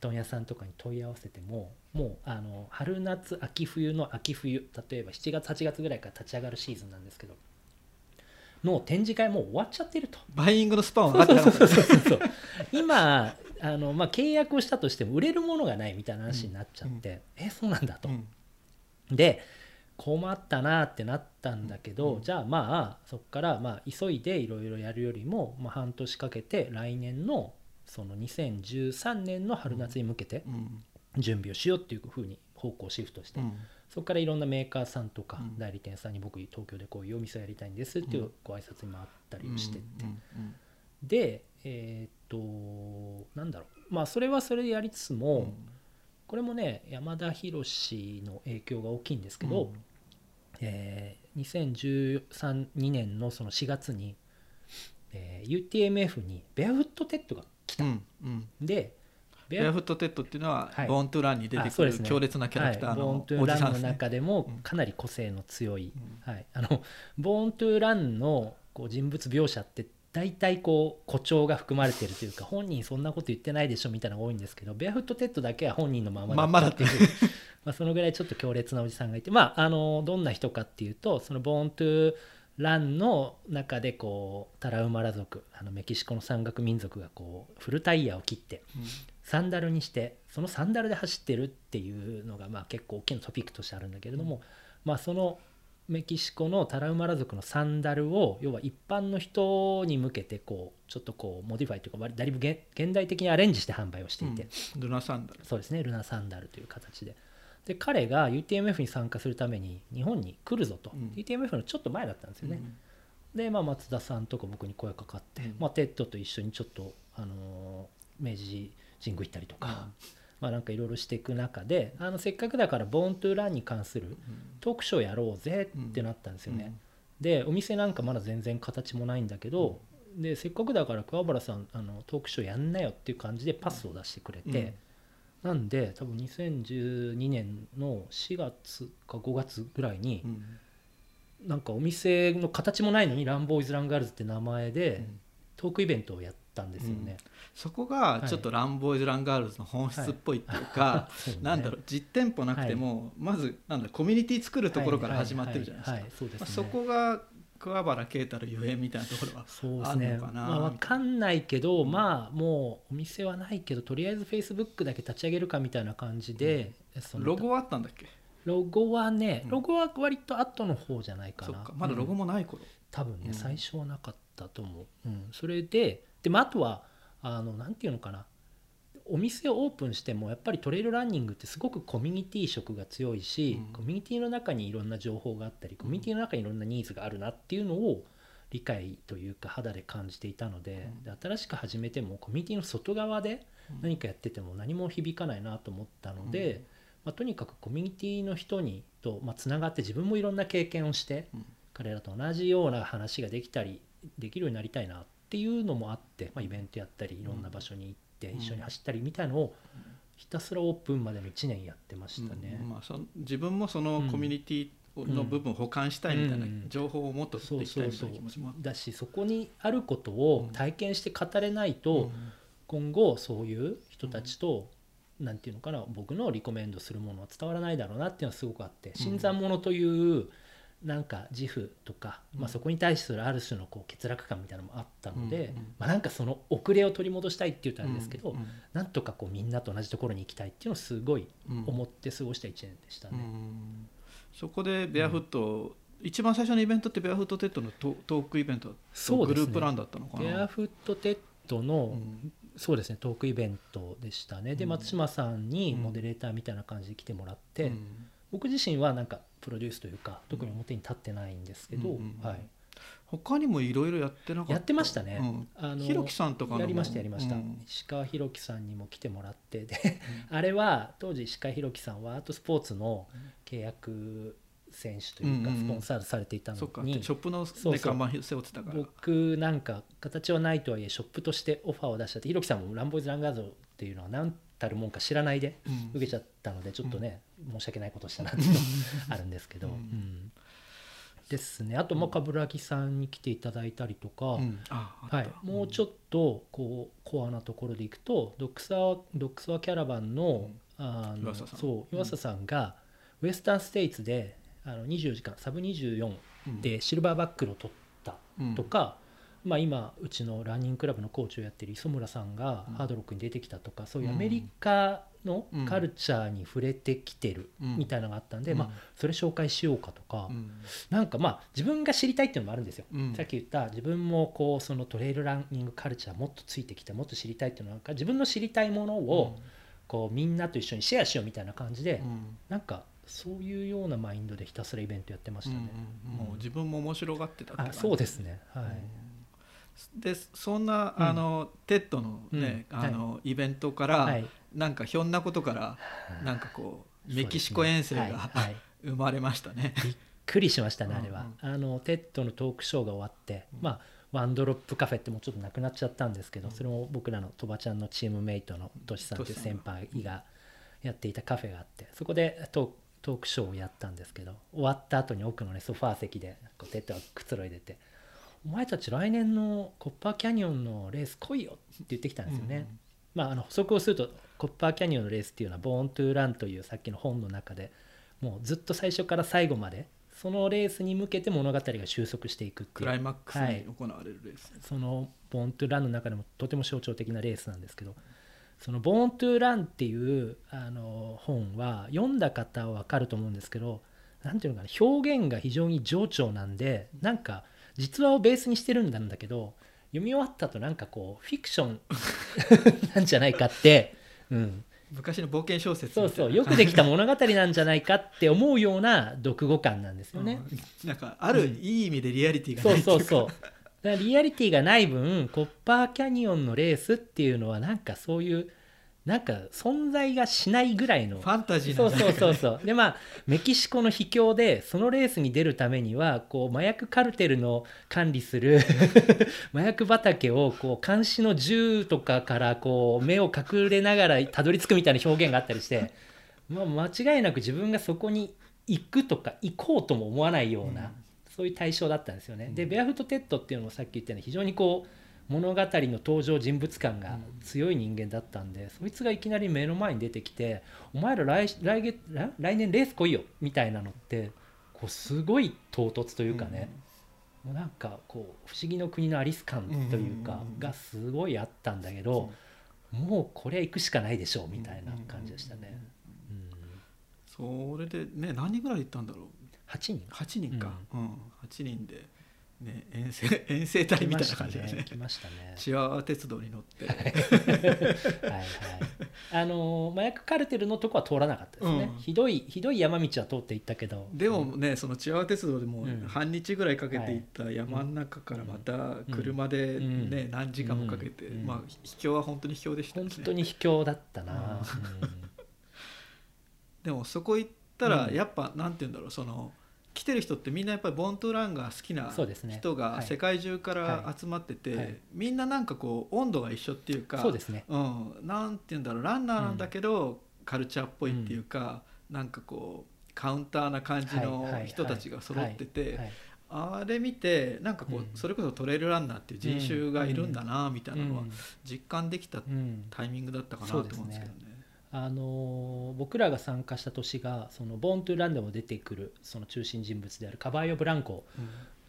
問屋さんとかに問い合わせても、もうあの春夏秋冬の秋冬例えば7月8月ぐらいから立ち上がるシーズンなんですけどの展示会もう終わっちゃってると。バイイングのスパンは上がって今あの、まあ、契約をしたとしても売れるものがないみたいな話になっちゃって、えそうなんだと。うん。で困ったなってなったんだけど、うん。じゃあまあそこからまあ急いでいろいろやるよりも、まあ、半年かけて来年のその2013年の春夏に向けてうん。準備をしようっていうふうに方向シフトして、うん。そこからいろんなメーカーさんとかうん。代理店さんに僕東京でこういうお店をやりたいんですっていううん。ご挨拶に回ったりをしてって、でえーっとなんだろう。まあそれはそれでやりつつも、うん。これもね山田博の影響が大きいんですけど、うん。えー2013年のその4月に、えー UTMF にベアフットテッドが来た、うんうん。でベベアフットテッドっていうのは、はい。ボーントゥーランに出てくるあそうですね。強烈なキャラクターはい、ボーンのトゥーランのおじさんですね。中でもうん。かなり個性の強い、うん。はい、あのボーントゥーランのこう人物描写って大体こう誇張が含まれてるというか本人そんなこと言ってないでしょみたいなのが多いんですけどベアフットテッドだけは本人のまままんまだったっていう。まあ そのぐらいちょっと強烈なおじさんがいて。まああのどんな人かっていうとそのボーントゥーランの中でこうタラウマラ族あのメキシコの山岳民族がこう古タイヤを切ってサンダルにしてそのサンダルで走ってるっていうのがまあ結構大きなトピックとしてあるんだけれども、まあ、そのメキシコのタラウマラ族のサンダルを要は一般の人に向けてこうちょっとこう modify というか割だいぶ現現代的にアレンジして販売をしていて、うん。ルナサンダル。そうですね。ルナサンダルという形で。で彼が UTMF に参加するために日本に来るぞと、うん。UTMF のちょっと前だったんですよね、で、まあ、松島さんとか僕に声かかって、うん。まあ、テッドと一緒にちょっと、あのー明治神宮行ったりとか、まあ、なんかいろいろしていく中であのせっかくだからボーントゥーランに関するトークショーやろうぜってなったんですよね、でお店なんかまだ全然形もないんだけど、でせっかくだから桑原さんあのトークショーやんなよっていう感じでパスを出してくれて、なんで多分2012年の4月か5月ぐらいに、うん。なんかお店の形もないのにランボーイズ・ランガールズって名前でトークイベントをやったんですよね。そこがちょっとランボーイズ・ランガールズの本質っぽいっていうか、そうね。なんだろう実店舗なくても、まずなんだコミュニティ作るところから始まってるじゃないですか。そこが桑原啓太のゆえんみたいなところはあんね。のかな。まあ、わかんないけど、まあもうお店はないけどとりあえずフェイスブックだけ立ち上げるかみたいな感じで、そのロゴはあったんだっけ？ロゴはねうん。ロゴは割と後の方じゃないかな。そっかまだロゴうんもない頃、多分ね、うん。最初はなかったと思う、うん、それでで、まあ、あとはあのなんていうのかなお店をオープンしてもやっぱりトレイルランニングってすごくコミュニティ色が強いし、うん。コミュニティの中にいろんな情報があったりコミュニティの中にいろんなニーズがあるなっていうのを理解というか肌で感じていたので,、で新しく始めてもコミュニティの外側で何かやってても何も響かないなと思ったので、うん。まあ、とにかくコミュニティの人にと、まあ、つながって自分もいろんな経験をして、うん。彼らと同じような話ができたりできるようになりたいなっていうのもあって、まあ、イベントやったりいろんな場所に行ってうん一緒に走ったりみたいのをひたすらオープンまでの1年やってましたね。うん。まあ、そ自分もそのコミュニティの部分を保管したいみたいなうん。情報をもっと取っていきたいみたいな気持ちもだしそこにあることを体験して語れないと、うん。今後そういう人たちと、なんていうのかな僕のリコメンドするものは伝わらないだろうなっていうのはすごくあって新参者というなんか自負とか、まあ、そこに対するある種のこう欠落感みたいなのもあったので、うんうんまあ、なんかその遅れを取り戻したいって言ったらあれですけど、うんうんなんとかこうみんなと同じところに行きたいっていうのをすごいうん思って過ごした1年でしたね。うんそこでベアフット、一番最初のイベントってベアフットテッドのトトークイベントそうですね。グループランだったのかな？ベアフットテッドの、うん。そうですねトークイベントでしたね。でうん。松島さんにうん。モデレーターみたいな感じで来てもらって、うん。僕自身はなんかプロデュースというか特に表に立ってないんですけど、うんうんうん。はい、他にもいろいろやってなかった？やってましたね、うん。あのひろきさんとかやりましたやりました、うん。石川弘樹さんにも来てもらってで、あれは当時石川弘樹さんはアートスポーツの契約選手というかうんうんうん。スポンサーされていたのそっか。に、ショップの、背負ってたから。僕なんか形はないとはいえショップとしてオファーを出しちゃってひろきさんもランボーイズ・ランガードっていうのは何たるもんか知らないでうん。受けちゃったのでちょっとね、申し訳ないことをしたなっていうのあるんですけど、うん。うん。ですね。あとまあ冠城さんに来ていただいたりとか、うん。はい、もうちょっとこうコアなところでいくとドックスワドックスワキャラバンの,、あの岩佐さん。そう岩佐さんがウエスタンステイツであの24時間サブ24うん。でシルバーバックルを取ったうん。とか、まあ、今うちのランニングクラブのコーチをやってる磯村さんがうん。ハードロックに出てきたとか、そういうアメリカのうん。カルチャーに触れてきてるうん。みたいなのがあったんで、うん。まあ、それ紹介しようかとか、うん。なんかまあ自分が知りたいっていうのもあるんですよ。うん。さっき言った自分もこうそのトレイルランニングカルチャーもっとついてきてもっと知りたいっていうのはなんか自分の知りたいものをこうみんなと一緒にシェアしようみたいな感じで、うん。なんかそういうようなマインドでひたすらイベントやってましたね。うんうんもう自分も面白がってたってそうですね。はい。でそんな、うんあのテッドのね、うんあのイベントから、はい。なんかひょんなことからなんかこうメキシコ遠征が、生まれましたね。びっくりしましたね、うんあれは。あのテッドのトークショーが終わって、まあワンドロップカフェってもうちょっとなくなっちゃったんですけど、それも僕らのとばちゃんのチームメイトのトシさんという先輩がやっていたカフェがあって、そこでトートークショーをやったんですけど、終わった後に奥のねソファー席でこうテッドがくつろいでて。お前たち来年のコッパーキャニオンのレース来いよって言ってきたんですよね。まあ、あの補足をするとコッパーキャニオンのレースっていうのは「ボーン・トゥ・ラン」というさっきの本の中でもうずっと最初から最後までそのレースに向けて物語が収束していくっていう。クライマックスに行われるレース、その「ボーン・トゥ・ラン」の中でもとても象徴的なレースなんですけどその「ボーン・トゥ・ラン」っていうあの本は読んだ方は分かると思うんですけどなんていうのかな表現が非常に情緒なんでなんか実話をベースにしてるんだけど読み終わったとなんかこうフィクション なんじゃないかって、うん、昔の冒険小説そうそう。よくできた物語なんじゃないかって思うような読後感なんですよね。うん。なんかあるいい意味でリアリティがそうないっていそうそう。だからリアリティがない分コッパーキャニオンのレースっていうのはなんかそういうなんか存在がしないぐらいの。ファンタジーそうんそうそうそう。でまあメキシコの秘境でそのレースに出るためにはこう麻薬カルテルの管理する 麻薬畑をこう監視の銃とかからこう目を隠れながらたどり着くみたいな表現があったりして、まあ、間違いなく自分がそこに行くとか行こうとも思わないような、うん。そういう対象だったんですよね。でベアフット・テッドっていうのもさっき言ったように非常にこう物語の登場人物感が強い人間だったんで、そいつがいきなり目の前に出てきて「お前ら来来月来来年レース来いよ」みたいなのってこうすごい唐突というかね、もうなんかこう不思議の国のアリス感というかうんうんうんうん。がすごいあったんだけど、もうこれは行くしかないでしょうみたいな感じでしたね。うん。それでね何人ぐらい行ったんだろう？8人。8人か、うん。8人で、ね、遠征 遠征隊みたいな感じでね。来ましたね。チワワ鉄道に乗って、はい。はい。あの麻薬カルテルのとこは通らなかったですね。うん。ひどいひどい山道は通っていったけど。でもねそのチワワ鉄道でもうん。半日ぐらいかけて行った山の中からまた車でうん。ね何時間もかけて。うん。まあ秘境は本当に秘境でしたね。本当に卑怯だったな。でもそこ行ったらうん。やっぱなんて言うんだろうその来てる人ってみんなやっぱりボントランが好きな人がはい。世界中からは集まってて、はい。みんななんかこう温度が一緒っていうかそうですね。うん、なんて言うんだろうランナーなんだけど、カルチャーっぽいっていうか、なんかこうカウンターな感じのはい。はい。人たちが揃ってて、はい。あれ見てなんかこう、うん。それこそトレイルランナーっていう人種がいるんだなみたいなのはうん。実感できたうん。タイミングだったかなと思うんですけどね。あのー僕らが参加した年がそのボーントゥーランでも出てくるその中心人物であるカバーヨ・ブランコ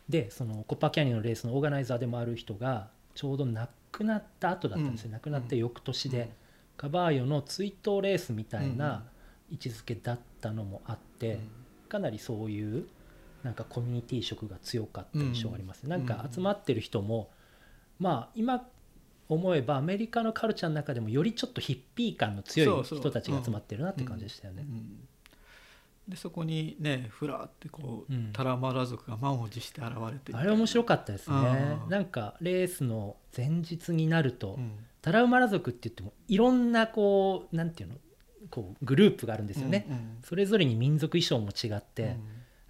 でそのコッパーキャニオンのレースのオーガナイザーでもある人がちょうど亡くなった後だったんですよ、うん。亡くなって翌年で、うん。カバーヨの追悼レースみたいうん。な位置づけだったのもあって、かなりそういうなんかコミュニティ色が強かった印象があります、うん。なんか集まってる人も、まあ今思えばアメリカのカルチャーの中でもよりちょっとヒッピー感の強い人たちが集まってるなって感じでしたよね。うん。でそこにねふらってこう、うん。タラマラ族が満を持して現れてあれ面白かったですね。なんかレースの前日になると、うん。タラウマラ族って言ってもいろんなこうなんていうの？こうグループがあるんですよね、うんうんそれぞれに民族衣装も違って、うん。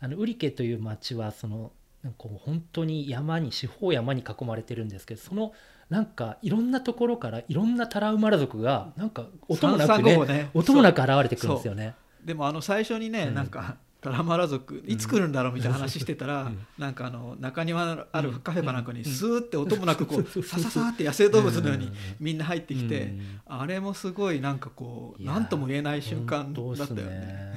あのウリケという町はそのなんかこう本当に山に四方山に囲まれてるんですけどそのなんかいろんなところからいろんなタラウマラ族がなんか音もなく三ねね。音もなく現れてくるんですよね。でもあの最初にね、うん。なんかタラマラ族いつ来るんだろうみたいな話してたら、うん。なんかあの中庭のあるカフェかなんかにうん。スーって音もなくこそうさささって野生動物のようにうん。みんな入ってきて、うん。あれもすごいなんかこう何とも言えない瞬間だったよね。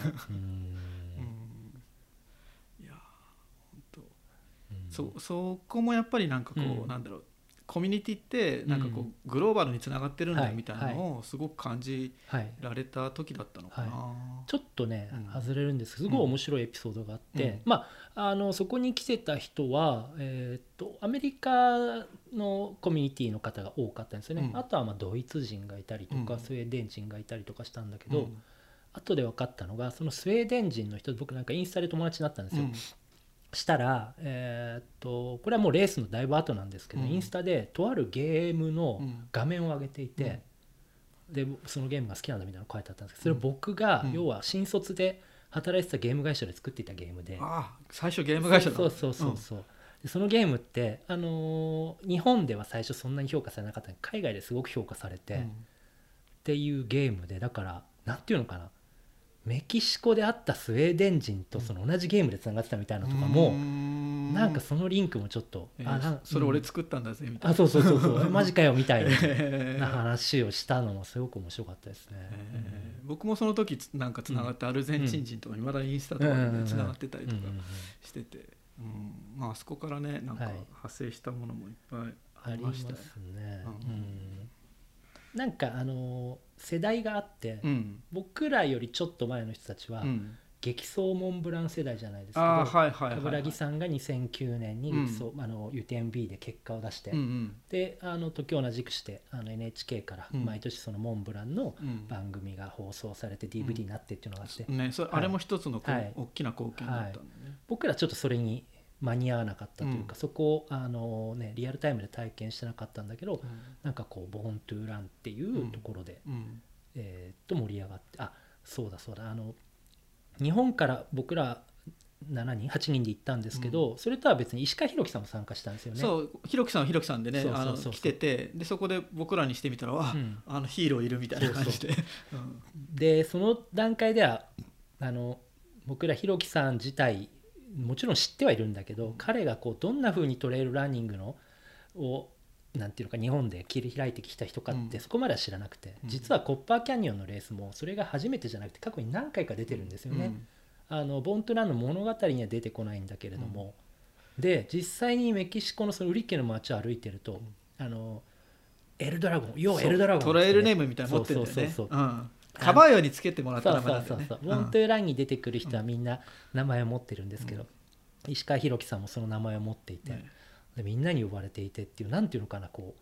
そそこもやっぱりなんかこう、うん。なんだろうコミュニティってなんかこう、うん。グローバルにつながってるんだはいみたいなのをすごく感じはいられた時だったのかな。ちょっとね、うん。外れるんです。けどすごい面白いエピソードがあって、うん。まああのそこに来てた人は、えーっとアメリカのコミュニティの方が多かったんですよね、うん。あとはまあドイツ人がいたりとか、うん。スウェーデン人がいたりとかしたんだけど、うん。後で分かったのがそのスウェーデン人の人僕なんかインスタで友達になったんですよ、うんしたら、えーっとこれはもうレースのだいぶ後なんですけど、うん。インスタでとあるゲームのうん。画面を上げていて、でそのゲームが好きなんだみたいなの書いてあったんですけどそれを僕が、うん。要は新卒で働いてたゲーム会社で作っていたゲームで、ああ最初ゲーム会社だ。そうそうそうそう、でそのゲームって、あのー日本では最初そんなに評価されなかったのに海外ですごく評価されて、うん。っていうゲームでだからなんていうのかなメキシコであったスウェーデン人とその同じゲームでつながってたみたいなのとかも、ん。なんかそのリンクもちょっと、えーあそれ俺うん。作ったんだぜみたいな。あそうそうそうそう。え マジかよみたいえーな 話をしたのもすごく面白かったですね。えー僕もその時つなんかつながってアルゼンチン人とかいまだにインスタとかでつながってたりとかうんうんうんしてて、うん。まああそこからねなんかはい。派生したものもいっぱいあありましたよ。ね。うん。うん。なんかあの世代があって、うん。僕らよりちょっと前の人たちは、うん。激走モンブラン世代じゃないですけど、ああはいはいはいはい。冠城さんが2009年に激走、あの UTMB で結果を出して、うんうん。であの時を同じくしてあの NHK からうん。毎年そのモンブランのうん。番組が放送されて DVD になってっていうのがあって、ね、それはいあれも一つのはい。大きな貢献だったんだね。僕らちょっとそれに間に合わなかったというか、うん。そこをあの、ね、リアルタイムで体験してなかったんだけど、なんかこう「ボーントゥーランっていうところで、うん。えーっと盛り上がってあそうだそうだあの日本から僕ら7人8人で行ったんですけど、それとは別に石川博樹さんも参加したんですよね。そうひろきさんはひろきさんでね来ててでそこで僕らにしてみたらあ、うん。あのヒーローいるみたいな感じで。うん。でその段階ではあの僕ら弘樹さん自体もちろん知ってはいるんだけど彼がこうどんな風にトレイルランニングのをなんていうのか日本で切り開いてきた人かってうん。そこまでは知らなくて、うん。実はコッパーキャニオンのレースもそれが初めてじゃなくて過去に何回か出てるんですよね。あのボントゥランの物語には出てこないんだけれども、で実際にメキシコのそのウリッケの街を歩いてると、あのエルドラゴン要はエルドラゴントレイルネームみたいなの持ってるんだよね。そうそうそう。うんカバー用につけてもらったそうそう名前なんだよね。そうそう、ボントゥーランに出てくる人はみんな名前を持ってるんですけど、石川博樹さんもその名前を持っていて、ね。でみんなに呼ばれていてっていうなんていうのかなこう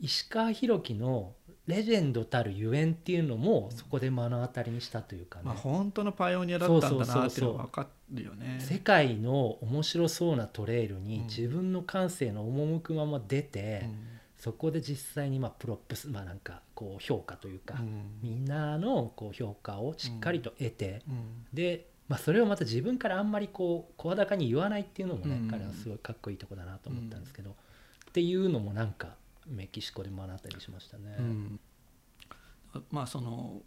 石川博樹のレジェンドたるゆえんっていうのもそこで目の当たりにしたというかね、まあ本当のパイオニアだったんだそうそうそうそうなっていうのが分かるよね。世界の面白そうなトレイルにうん。自分の感性の赴くまま出て、うんそこで実際にまあ props まあなんかこう評価というか、うん。みんなのこう評価をしっかりと得て、うん。で、まあ、それをまた自分からあんまりこう声高に言わないっていうのもね、うん。彼はすごいかっこいいとこだなと思ったんですけど、っていうのもなんかメキシコで学んだりしましたね。うん。まあその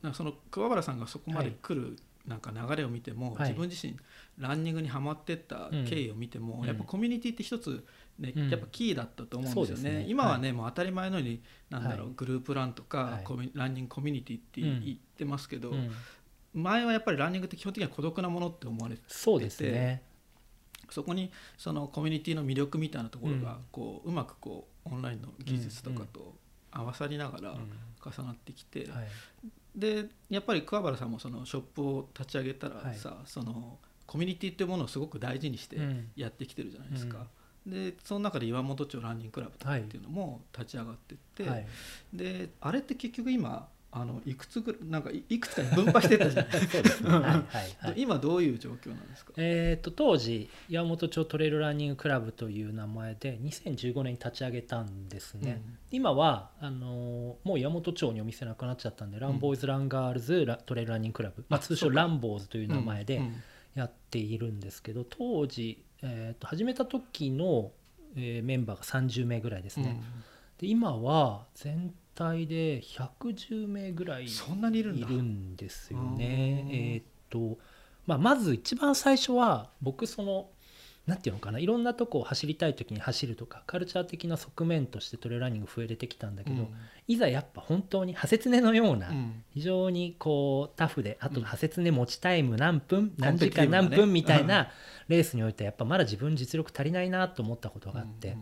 なんかその桑原さんがそこまで来るなんか流れを見ても、はい。自分自身ランニングにはまってった経緯を見ても、うん。やっぱコミュニティって一つ、ねうん。やっぱキーだったと思うんですよね。ね。今はね、もう当たり前のようになんだろう、はい。グループランとか、はい。コミュランニングコミュニティってうん。言ってますけど、うん。前はやっぱりランニングって基本的には孤独なものって思われてそうですね。そこにそのコミュニティの魅力みたいなところがうん。こううまくこうオンラインの技術とかと合わさりながらうん。重なってきて、はい。でやっぱり桑原さんもそのショップを立ち上げたらさ、そのコミュニティっていうものをすごく大事にしてうん。やってきてるじゃないですか。でその中で岩本町ランニングクラブとかっていうのも立ち上がってって、はい。であれって結局今あのいくつぐなんかいいくつかに分配してったじゃない。ですか今 どういう状況なんですか、えー、と当時山本町トレイルランニングクラブという名前で2015年に立ち上げたんですね、今はあのーもう山本町にお店なくなっちゃったんで、ランボーイズ・ランガールズラトレイルランニングクラブ、まあ、あ通称ランボーズという名前でうんうんやっているんですけど当時、えー、と始めた時の、えーメンバーが30名ぐらいですね、で今は全体で110名ぐらいそんなにいるんだ。ですよね。う。んえーっと、まあ、まず一番最初は僕そのなんていうのかないろんなとこを走りたい時に走るとかカルチャー的な側面としてトレイルランニング増えてきたんだけど、いざやっぱ本当にハセツネのような、うん。非常にこうタフであとうんハセツネ持ちタイム何分、何時間何分みたいなレースにおいてやっぱまだ自分実力足りないなと思ったことがあって、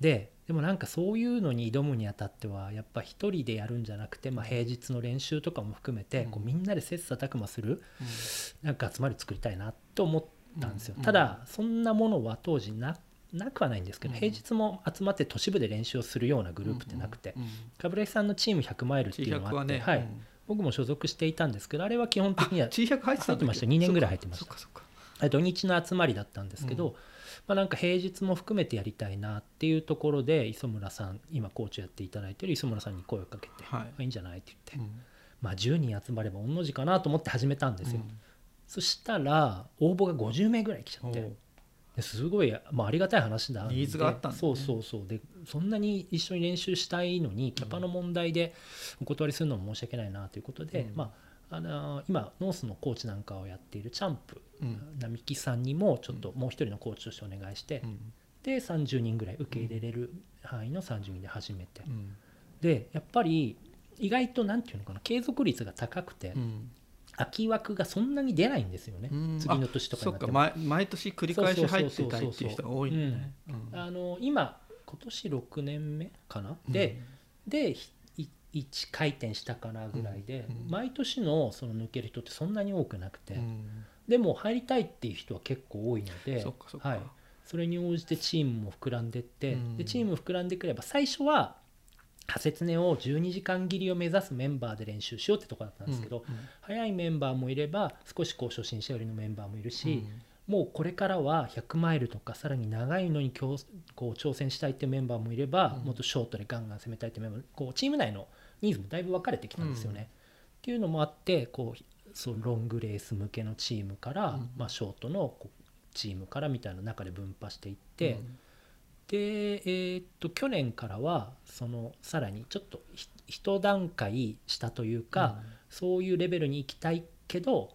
ででもなんかそういうのに挑むにあたってはやっぱ一人でやるんじゃなくて、まあ、平日の練習とかも含めて、うん。こうみんなで切磋琢磨するなんか集まり作りたいなと思ったんですよ、うん。ただそんなものは当時ななくはないんですけど、うん。平日も集まって都市部で練習をするようなグループってなくて、冠城さんのチーム100マイルっていうのがあって、はい。僕も所属していたんですけどあれは基本的には T 100入ってました。2年ぐらい入ってました。土日の集まりだったんですけど、うん。まあ、なんか平日も含めてやりたいなっていうところで磯村さん今コーチやっていただいてる磯村さんに声をかけて「はい。まあいいんじゃない?」って言って、うん。まあ、10人集まれば御の字かなと思って始めたんですよ、うんそしたら応募が50名ぐらい来ちゃって。すごい、まあ、ありがたい話だ。ニーズがあったんだね。そうそうそう。でそんなに一緒に練習したいのにキャパの問題でお断りするのも申し訳ないなということで、うん。まああの今ノースのコーチなんかをやっているチャンプうん。並木さんにもちょっともう一人のコーチとしてお願いして、うん。で30人ぐらい受け入れれる範囲の30人で始めて、うん。でやっぱり意外となんていうのかな継続率が高くて、うん空き枠がそんなに出ないんですよね、うん。次の年とかになっても。毎毎年繰り返し入ってたいっていう人が多い今今年6年目かな、ででひい1回転したかなぐらいで、うん。毎年のその抜ける人ってそんなに多くなくて、うん。でも入りたいっていう人は結構多いのではい、それに応じてチームも膨らんでって、うん。でチーム膨らんでくれば最初はハセツネを12時間切りを目指すメンバーで練習しようってとこだったんですけど、うん早いメンバーもいれば少しこう初心者寄りのメンバーもいるし、うんもうこれからは100マイルとかさらに長いのにこう挑戦したいってメンバーもいれば、うん。もっとショートでガンガン攻めたいってメンバーこうチーム内のニーズもだいぶ分かれてきたんですよね。っていうのもあってこうそうロングレース向けのチームから、うん。まあ、ショートのチームからみたいな中で分派していって、うんで、えーっと去年からはそのさらにちょっとひ一段階下というか、そういうレベルに行きたいけど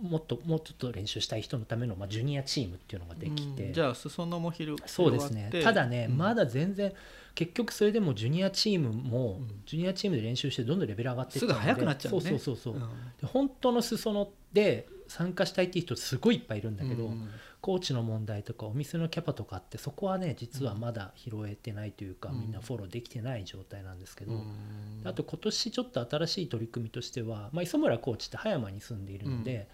もっともうちょっと練習したい人のための、まあ、ジュニアチームっていうのができて、うん。じゃあ裾野も広そうですね。ただね、まだだ全然結局それでもジュニアチームも、うん。ジュニアチームで練習してどんどんレベル上がっていすぐったので速くなっちゃうね。そうそうそうそう、で本当の裾野で参加したいっていう人すごいいっぱいいるんだけど、コーチの問題とかお店のキャパとかあってそこはね実はまだ拾えてないというか、うん。みんなフォローできてない状態なんですけど、うん。あと今年ちょっと新しい取り組みとしては、まあ、磯村コーチって葉山に住んでいるので、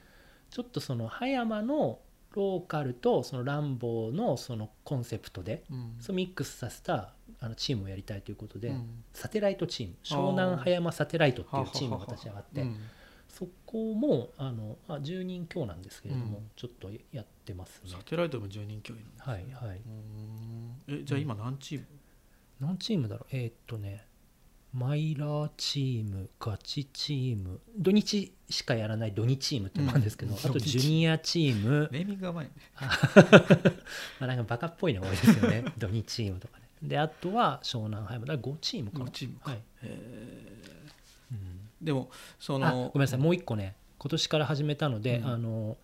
ちょっとその葉山のローカルとそのランボーのそのコンセプトでうん。そうミックスさせたあのチームをやりたいということで、うん。サテライトチーム。湘南葉山サテライトっていうチームが立ち上がって、うんそこもあのあ10人強なんですけれども、うん。ちょっとやってますね。サ。テライトも10人強いのはいはい。うん。えじゃあ今何チーム？何チームだろう？えーっとねマイラーチームガチチーム土日しかやらない土日チームってのもあるんですけど、うん。あと土日ジュニアチーム。ネーミングが甘いね。まあなんかバカっぽいのが多いですよね 土日チームとかね。であとは湘南ハイムだから5チームかな。5チームか。はい。へでもそあのごめんなさい。もう一個ね。今年から始めたので、うん。あの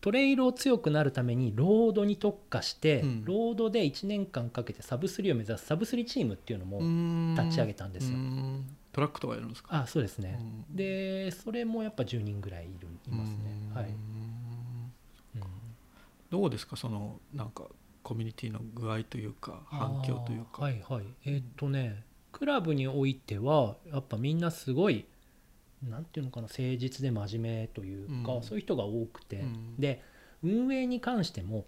トレイルを強くなるためにロードに特化して、うん。ロードで1年間かけてサブ3を目指すサブ3チームっていうのも、立立ち上げたんですよ。トラックとかやるんですか？あそうですね、うん。でそれもやっぱ10人ぐらいいるいますね。うん。はい、うん。どうですか？そのなんかコミュニティの具合というか反響というか、はいはい。えーっとねクラブにおいてはやっぱみんなすごいなんていうのかな誠実で真面目というか、うん。そういう人が多くて、うん。で運営に関しても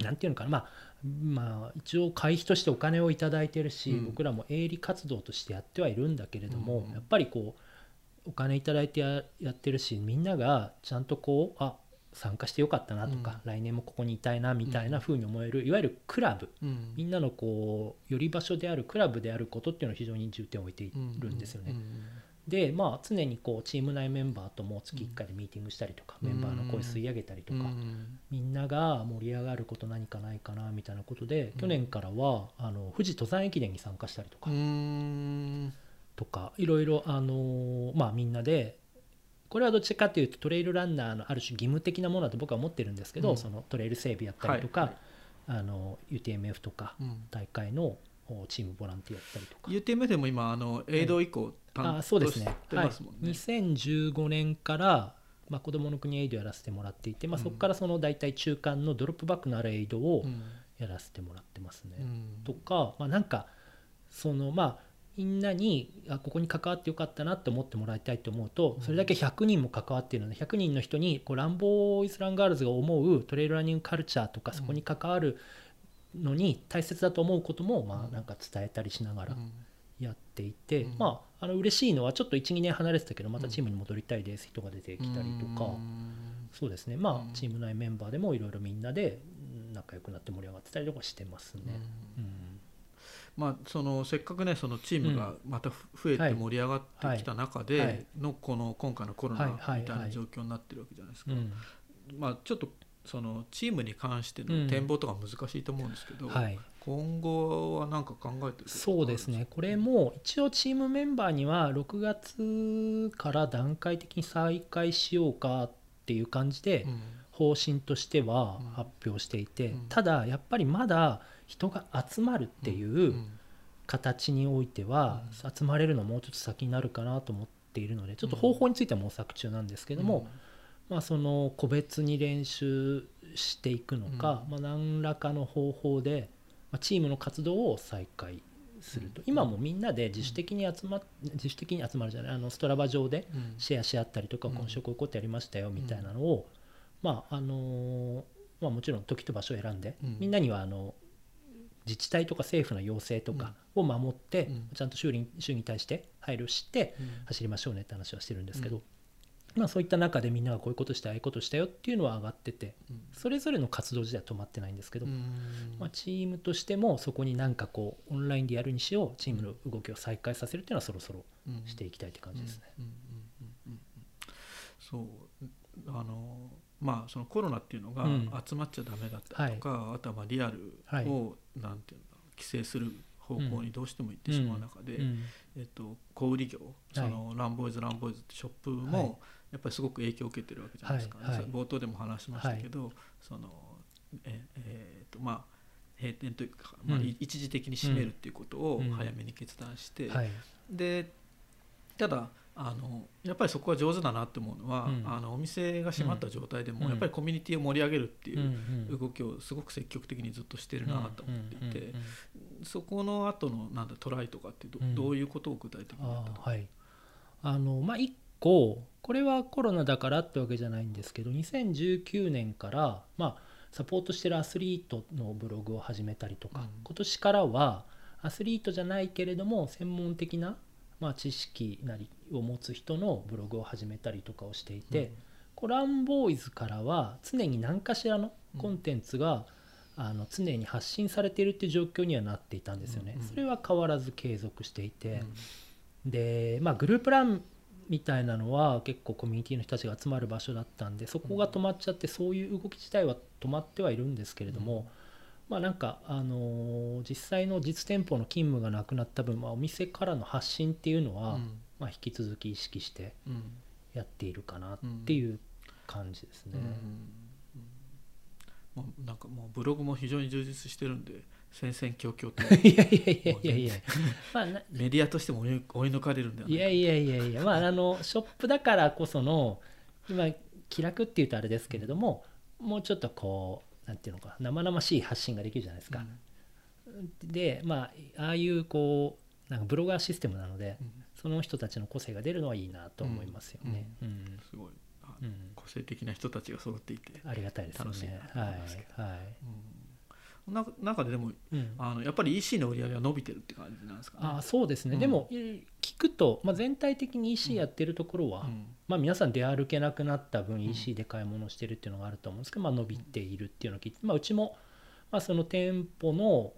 なんていうのかなまあまあ一応会費としてお金をいただいてるし、うん。僕らも営利活動としてやってはいるんだけれども、うん。やっぱりこうお金いただいてややってるしみんながちゃんとこうあ参加してよかったなとか、来年もここにいたいなみたいな風に思える、いわゆるクラブ。うん。みんなのこう寄り場所であるクラブであることっていうのを非常に重点を置いているんですよね。でまあ常にこうチーム内メンバーとも月1回でミーティングしたりとか、うん。メンバーの声吸い上げたりとか、うん。みんなが盛り上がること何かないかなみたいなことで、うん。去年からはあの富士登山駅伝に参加したりとか,、うん。とかいろいろ、あのーまあ、みんなでこれはどっちかというとトレイルランナーのある種義務的なものだと僕は思ってるんですけど、うん。そのトレイル整備やったりとか、はい。あの UTMF とかうん。大会のおチームボランティアやったりとか。UTM でも今あのエイド以降担あそうですね。当してますもんね、はい、2015年から、まあ、子どもの国エイドやらせてもらっていて、まあ、うん。そこからその大体中間のドロップバックのあるエイドをうん。やらせてもらってますね。うん。とか、まあ、なんかそのまあみんなにあここに関わってよかったなって思ってもらいたいと思うとうん。それだけ100人も関わっているので100人の人にこうランボーイズ・ランガールズが思うトレイルランニングカルチャーとかそこに関わるのに大切だと思うこともまあなんか伝えたりしながらやっていて、うん。まあ、あの嬉しいのはちょっと12年離れてたけどまたチームに戻りたいです人が出てきたりとか、そうですね。まうん。あチーム内メンバーでもいろいろみんなでうん仲良くなって盛り上がってたりとかしてますね。まあ、そのせっかくねそのチームがまた増えてはい盛り上がってきた中はい。でのこの今回のコロナみたいはない状況になってるわけじゃないですか、うん。まあ、ちょっとそのチームに関してうん。の展望とか難しいと思うんですけど、はい、今後は何か考えてるそうですね。これも一応チームメンバーには6月から段階的に再開しようかっていう感じでうん。方針としてはうん。発表していて、うん。ただやっぱりまだ人が集まるっていう形においては、集まれるのもうちょっと先になるかなと思っているのでちょっと方法については模索中なんですけども、まあ、その個別に練習していくのか、うん。まあ、何らかの方法で、まあ、チームの活動を再開すると、今もみんなで自主的に集まっ自主的に集まるじゃないあのストラバ上でうん。シェアし合ったりとか、うん。今週こういうことやりましたよみたいなのを、まああのまあ、もちろん時と場所を選んで、うん。みんなにはあの自治体とか政府の要請とかを守って、うん。ちゃんと州に州に対して配慮してうん。走りましょうねって話はしてるんですけど、まあ、そういった中でみんながこういうことしてああいうことしたよっていうのは上がっててうん。それぞれの活動自体は止まってないんですけど、うん。まあ、チームとしてもそこになんかこうオンラインでやるにしようチームの動きを再開させるっていうのはそろそろうん。していきたいって感じですね。うんうんうんうんうん。そうあのまあそのコロナっていうのがうん。集まっちゃダメだったりとか、あとはまあリアルはい。をなんていうの規制する方向にどうしても行ってしまう中で、うん。えっと、小売業そのランボーイズランボーイズってショップはい。もやっぱりすごく影響を受けてるわけじゃないですか、はいはい。冒頭でも話しましたけど、そのええーとまあ閉店というか、まあ、うん。い一時的に閉めるっていうことをうん。早めに決断して、はい。でただあのやっぱりそこは上手だなって思うのは、うん。あのお店が閉まった状態でも、うん。やっぱりコミュニティを盛り上げるっていううん動きをすごく積極的にずっとしてるなと思っていて、うんうんうんそこの後のなんだトライとかってど,、うんどういうことを具体的にやったとか。あーはいあのまあ1個これはコロナだからってわけじゃないんですけど2019年からまあサポートしてるアスリートのブログを始めたりとか、うん。今年からはアスリートじゃないけれども専門的な、まあ、知識なりを持つ人のブログを始めたりとかをしていて、コランボーイズからは常に何かしらのコンテンツが、あの常に発信されているっていう状況にはなっていたんですよね。うんうん。それは変わらず継続していて、うん。でまあグループランみたいなのは結構コミュニティの人たちが集まる場所だったんでそこが止まっちゃってそういう動き自体は止まってはいるんですけれども、まあなんか、あのー実際の実店舗の勤務がなくなった分、まあ、お店からの発信っていうのは、うん。まあ、引き続き意識してうん。やっているかなっていう感じですね。うん。もうなんかもうブログも非常に充実してるんで戦々恐々と。いやいやいやいやいや。まあなメディアとしても追い追い抜かれるんだよいやいやいやいや。まああのショップだからこその今気楽っていうとあれですけれどももうちょっとこうなんていうのか生々しい発信ができるじゃないですか。でまあああいうこうなんかブロガーシステムなのでうんその人たちの個性が出るのはいいなと思いますよね。うん。すごい。あうん。個性的な人たちが揃っていて、ありがたいですね。とはい。はい。中ででもうん。あのやっぱり EC の売り上げは伸びてるって感じなんですかね。あそうですね、うん。でもえー聞くと、まあ、全体的に EC やってるところは、うん。まあ、皆さん出歩けなくなった分ん。EC で買い物してるっていうのがあると思うんですけど、まあ、伸びているっていうのを聞いて、まあ、うちも、まあ、その店舗の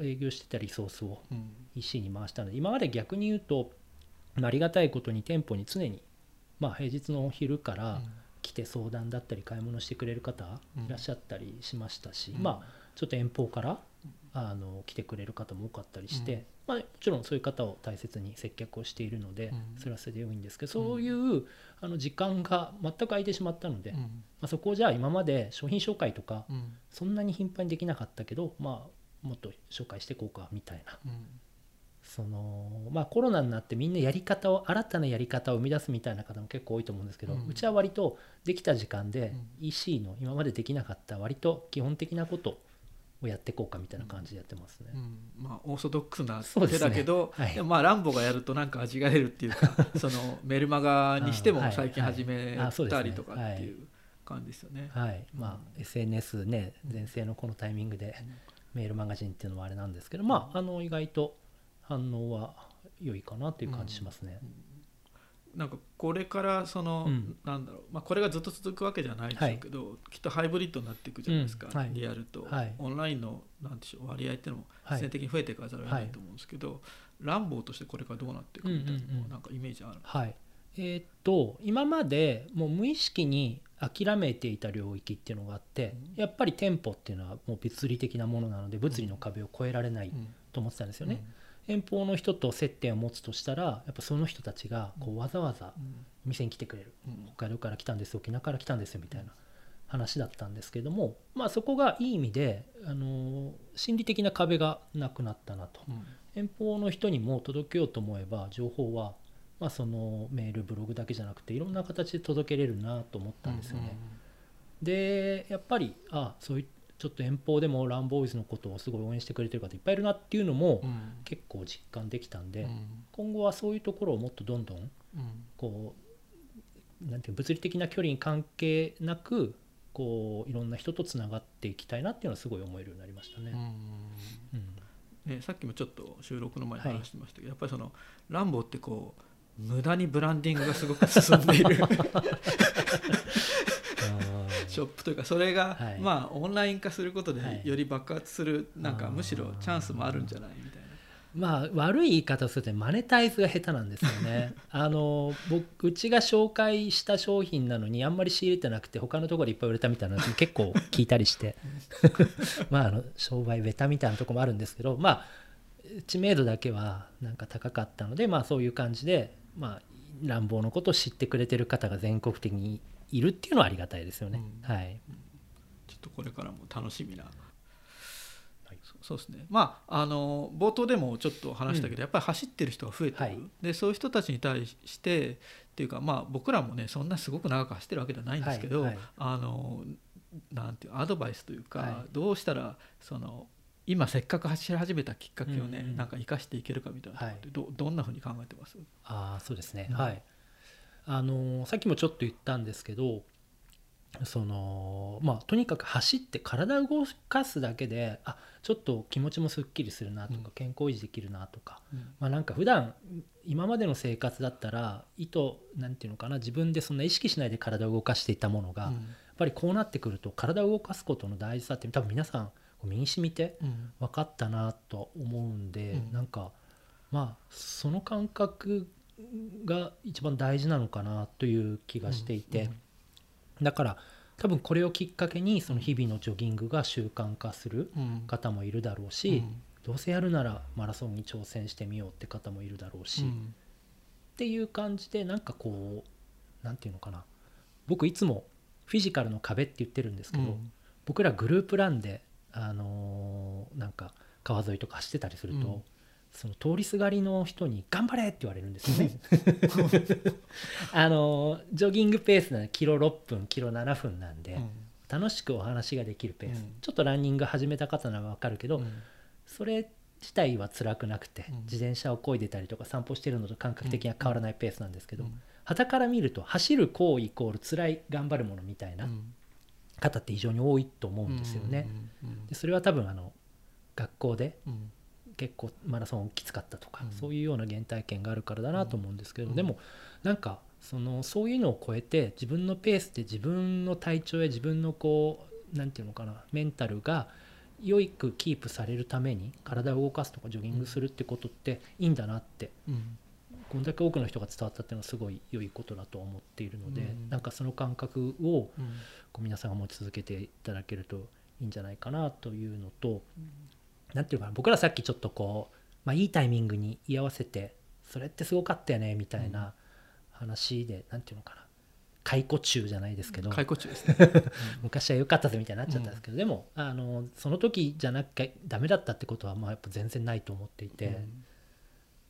営業してたリソースをうん。EC に回したので今まで逆に言うと、まあありがたいことに店舗に常に、まあ、平日の昼から来て相談だったり買い物してくれる方うん。いらっしゃったりしましたし、うん。まあちょっと遠方からあの来てくれる方も多かったりして、まあ、もちろんそういう方を大切に接客をしているので、うん。それはそれで良いんですけどそういうあの時間が全く空いてしまったので、まうん。あ、そこをじゃあ今まで商品紹介とかうん。そんなに頻繁にできなかったけど、まあ、もっと紹介していこうかみたいな。うん。その、まあ、コロナになってみんなやり方を新たなやり方を生み出すみたいな方も結構多いと思うんですけど、ううんちは割とできた時間でう EC の今までできなかった割と基本的なことをやっていこうかみたいな感じでやってますね。うん。まあオーソドックスな手だけどはい。まあランボがやるとなんか味が出るっていうか そのメルマガにしても最近始めたりとかっていう感じですよね。はい。まあ、SNS ね全盛のこのタイミングでメールマガジンっていうのもあれなんですけど、まあ、あの意外と反応は良いかなっていう感じしますね。なんかこれからその、うん。なんだろう、まあ、これがずっと続くわけじゃないでしょうけど、きっとハイブリッドになっていくじゃないですか、うんはい。リアルと、はい。オンラインのなんでしょう割合っていうのもはい。必然的に増えていかざるを得ないと思うんですけど、ランボーとしてこれからどうなっていくみたいなのうんうん。うんはなんかイメージある、はい。えーっと今までもう無意識に諦めていた領域っていうのがあってやっぱり店舗っていうのはもう物理的なものなので物理の壁を越えられないうん。と思ってたんですよね。遠方の人と接点を持つとしたらやっぱその人たちがこうわざわざうん。店に来てくれる。うん。北海道から来たんです沖縄から来たんですよみたいな話だったんですけども、まあ、そこがいい意味で、あの心理的な壁がなくなったなと。うん。遠方の人にも届けようと思えば情報は、まあ、そのメールブログだけじゃなくていろんな形で届けれるなと思ったんですよね。でやっぱりあそういうちょっと遠方でもランボーイズのことをすごい応援してくれてる方いっぱいいるなっていうのもうん。結構実感できたんで、うん。今後はそういうところをもっとどんどんうんこうなんていう物理的な距離に関係なくこういろんな人とつながっていきたいなっていうのはすごい思えるようになりましたね。うん。ね、さっきもちょっと収録の前に話してましたけど、やっぱりそのランボーってこう無駄にブランディングがすごく進んでいる ショップというかそれが、はい。まあオンライン化することではい。より爆発する、なんかむしろチャンスもあるんじゃないみたいな。まあ悪い言い方をするとマネタイズが下手なんですよね。あの僕うちが紹介した商品なのにあんまり仕入れてなくて他のところでいっぱい売れたみたいなの結構聞いたりして。まああの商売ベタみたいなところもあるんですけどまあ知名度だけはなんか高かったのでまあそういう感じでまあ乱暴のことを知ってくれてる方が全国的にいるっていうのはありがたいですよね、うん。はい。ちょっとこれからも楽しみな、そそうですね。まああの冒頭でもちょっと話したけど、やっぱり走ってる人が増えてる、はい。でそういう人たちに対してっていうかまあ僕らもねそんなすごく長く走ってるわけじゃないんですけど、はい。はい。あのなんていうアドバイスというか、はい。どうしたらその今せっかく走り始めたきっかけをね、うんうんなんか生かしていけるかみたいなところってど,、どんなふうに考えてます？ああそうですね、うん。はいあのーさっきもちょっと言ったんですけどそのまあとにかく走って体を動かすだけであちょっと気持ちもすっきりするなとか、うん。健康維持できるなとか、うん。まあなんか普段今までの生活だったら意図なんていうのかな自分でそんな意識しないで体を動かしていたものが、やっぱりこうなってくると体を動かすことの大事さって多分皆さん身に染みてうん。分かったなと思うんで、うん。なんかまあその感覚が一番大事なのかなという気がしていて、だから多分これをきっかけにその日々のジョギングが習慣化するうん。方もいるだろうし、うん。どうせやるならマラソンに挑戦してみようって方もいるだろうし、っうん。ていう感じでなんかこうなんていうのかな。僕いつもフィジカルの壁って言ってるんですけど、うん。僕らグループランで、あのーなんか川沿いとか走ってたりすると、うんその通りすがりの人に「頑張れ!」って言われるんですよね。あのージョギングペースならキロ6分キロ7分なんで、うん。楽しくお話ができるペース、うん。ちょっとランニング始めた方なら分かるけど、うん。それ自体は辛くなくて、うん。自転車を漕いでたりとか散歩してるのと感覚的には変わらないペースなんですけど、うん。傍から見ると走る行為イコール辛い頑張るものみたいなうん。方って非常に多いと思うんですよね。うん。でそれは多分あの学校でうん結構マラソンきつかったとか、うん。そういうような原体験があるからだなと思うんですけど、うん。でもなんかそのそういうのを超えて自分のペースで自分の体調や自分のこうなんていうのかなメンタルが良くキープされるために体を動かすとかジョギングするってことっていいんだなってうん。こんだけ多くの人が伝わったっていうのはすごい良いことだと思っているので、うん。なんかその感覚をうん。こう皆さんが持ち続けていただけるといいんじゃないかなというのと、なんていうのかな僕らさっきちょっとこう、まあ、いいタイミングに居合わせてそれってすごかったよねみたいな話で、なんていうのかな。解雇中じゃないですけど、解雇中ですね。昔は良かったぜみたいになっちゃったんですけど、でもあのその時じゃなきゃダメだったってことはまあやっぱ全然ないと思っていて。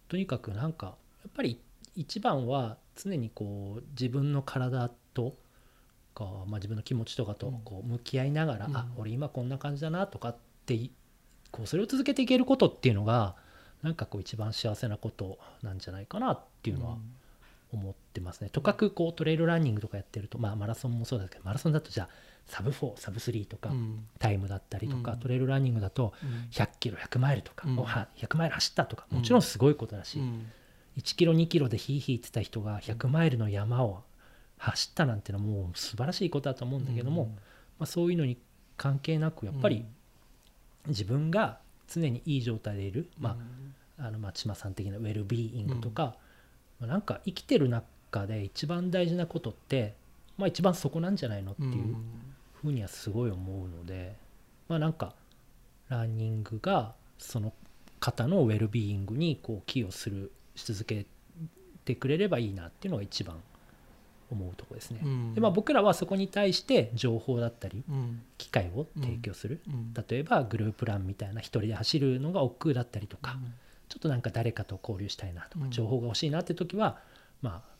とにかくなんかやっぱり一番は常にこう自分の体とか、まあ、自分の気持ちとかとうん。こう向き合いながら、うん。あ俺今こんな感じだなとかっていこうそれを続けていけることっていうのがなんかこう一番幸せなことなんじゃないかなっていうのは思ってますね。とかくこうトレイルランニングとかやってると、まあ、マラソンもそうですけどマラソンだとじゃあサブ4サブ3とか、うん。タイムだったりとか、うん。トレイルランニングだとうん。100キロ100マイルとか、うん。おは100マイル走ったとかもちろんすごいことだし、うん。1キロ2キロでヒーヒー言ってた人が100マイルの山を走ったなんてのはもう素晴らしいことだと思うんだけども、まあ、そういうのに関係なくやっぱり自分が常にいい状態でいる、まあ、あの松島さん的なウェルビーイングとか、まあなんか生きてる中で一番大事なことって、まあ、一番そこなんじゃないのってうん。いうふうにはすごい思うので、まあなんかランニングがその方のウェルビーイングにこう寄与するし続けてくれればいいなっていうのが一番思うところですね。うん。でまあ、僕らはそこに対して情報だったりうん。機会を提供する、うん。例えばグループランみたいな一人で走るのが億劫だったりとか、うん。ちょっとなんか誰かと交流したいなとか、うん。情報が欲しいなって時はまあ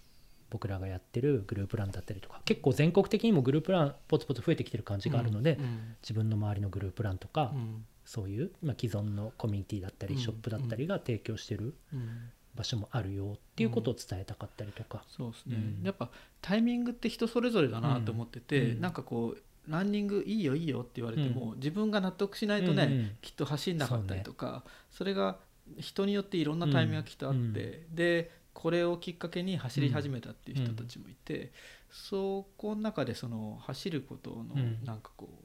僕らがやってるグループランだったりとか結構全国的にもグループランポツポツ増えてきてる感じがあるので、うん。自分の周りのグループランとか、うん。そういう、まあ、既存のコミュニティだったりうん。ショップだったりが提供してるうん場所もあるよっていうことを伝えたかったりとか。そうですね、うん。やっぱタイミングって人それぞれだなと思ってて、うん。なんかこうランニングいいよいいよって言われても、自分が納得しないとね、うんうん。きっと走んなかったりとかそ,、れが人によっていろんなタイミングがきっとあって、でこれをきっかけに走り始めたっていう人たちもいて、そこの中でその走ることのうん。なんかこう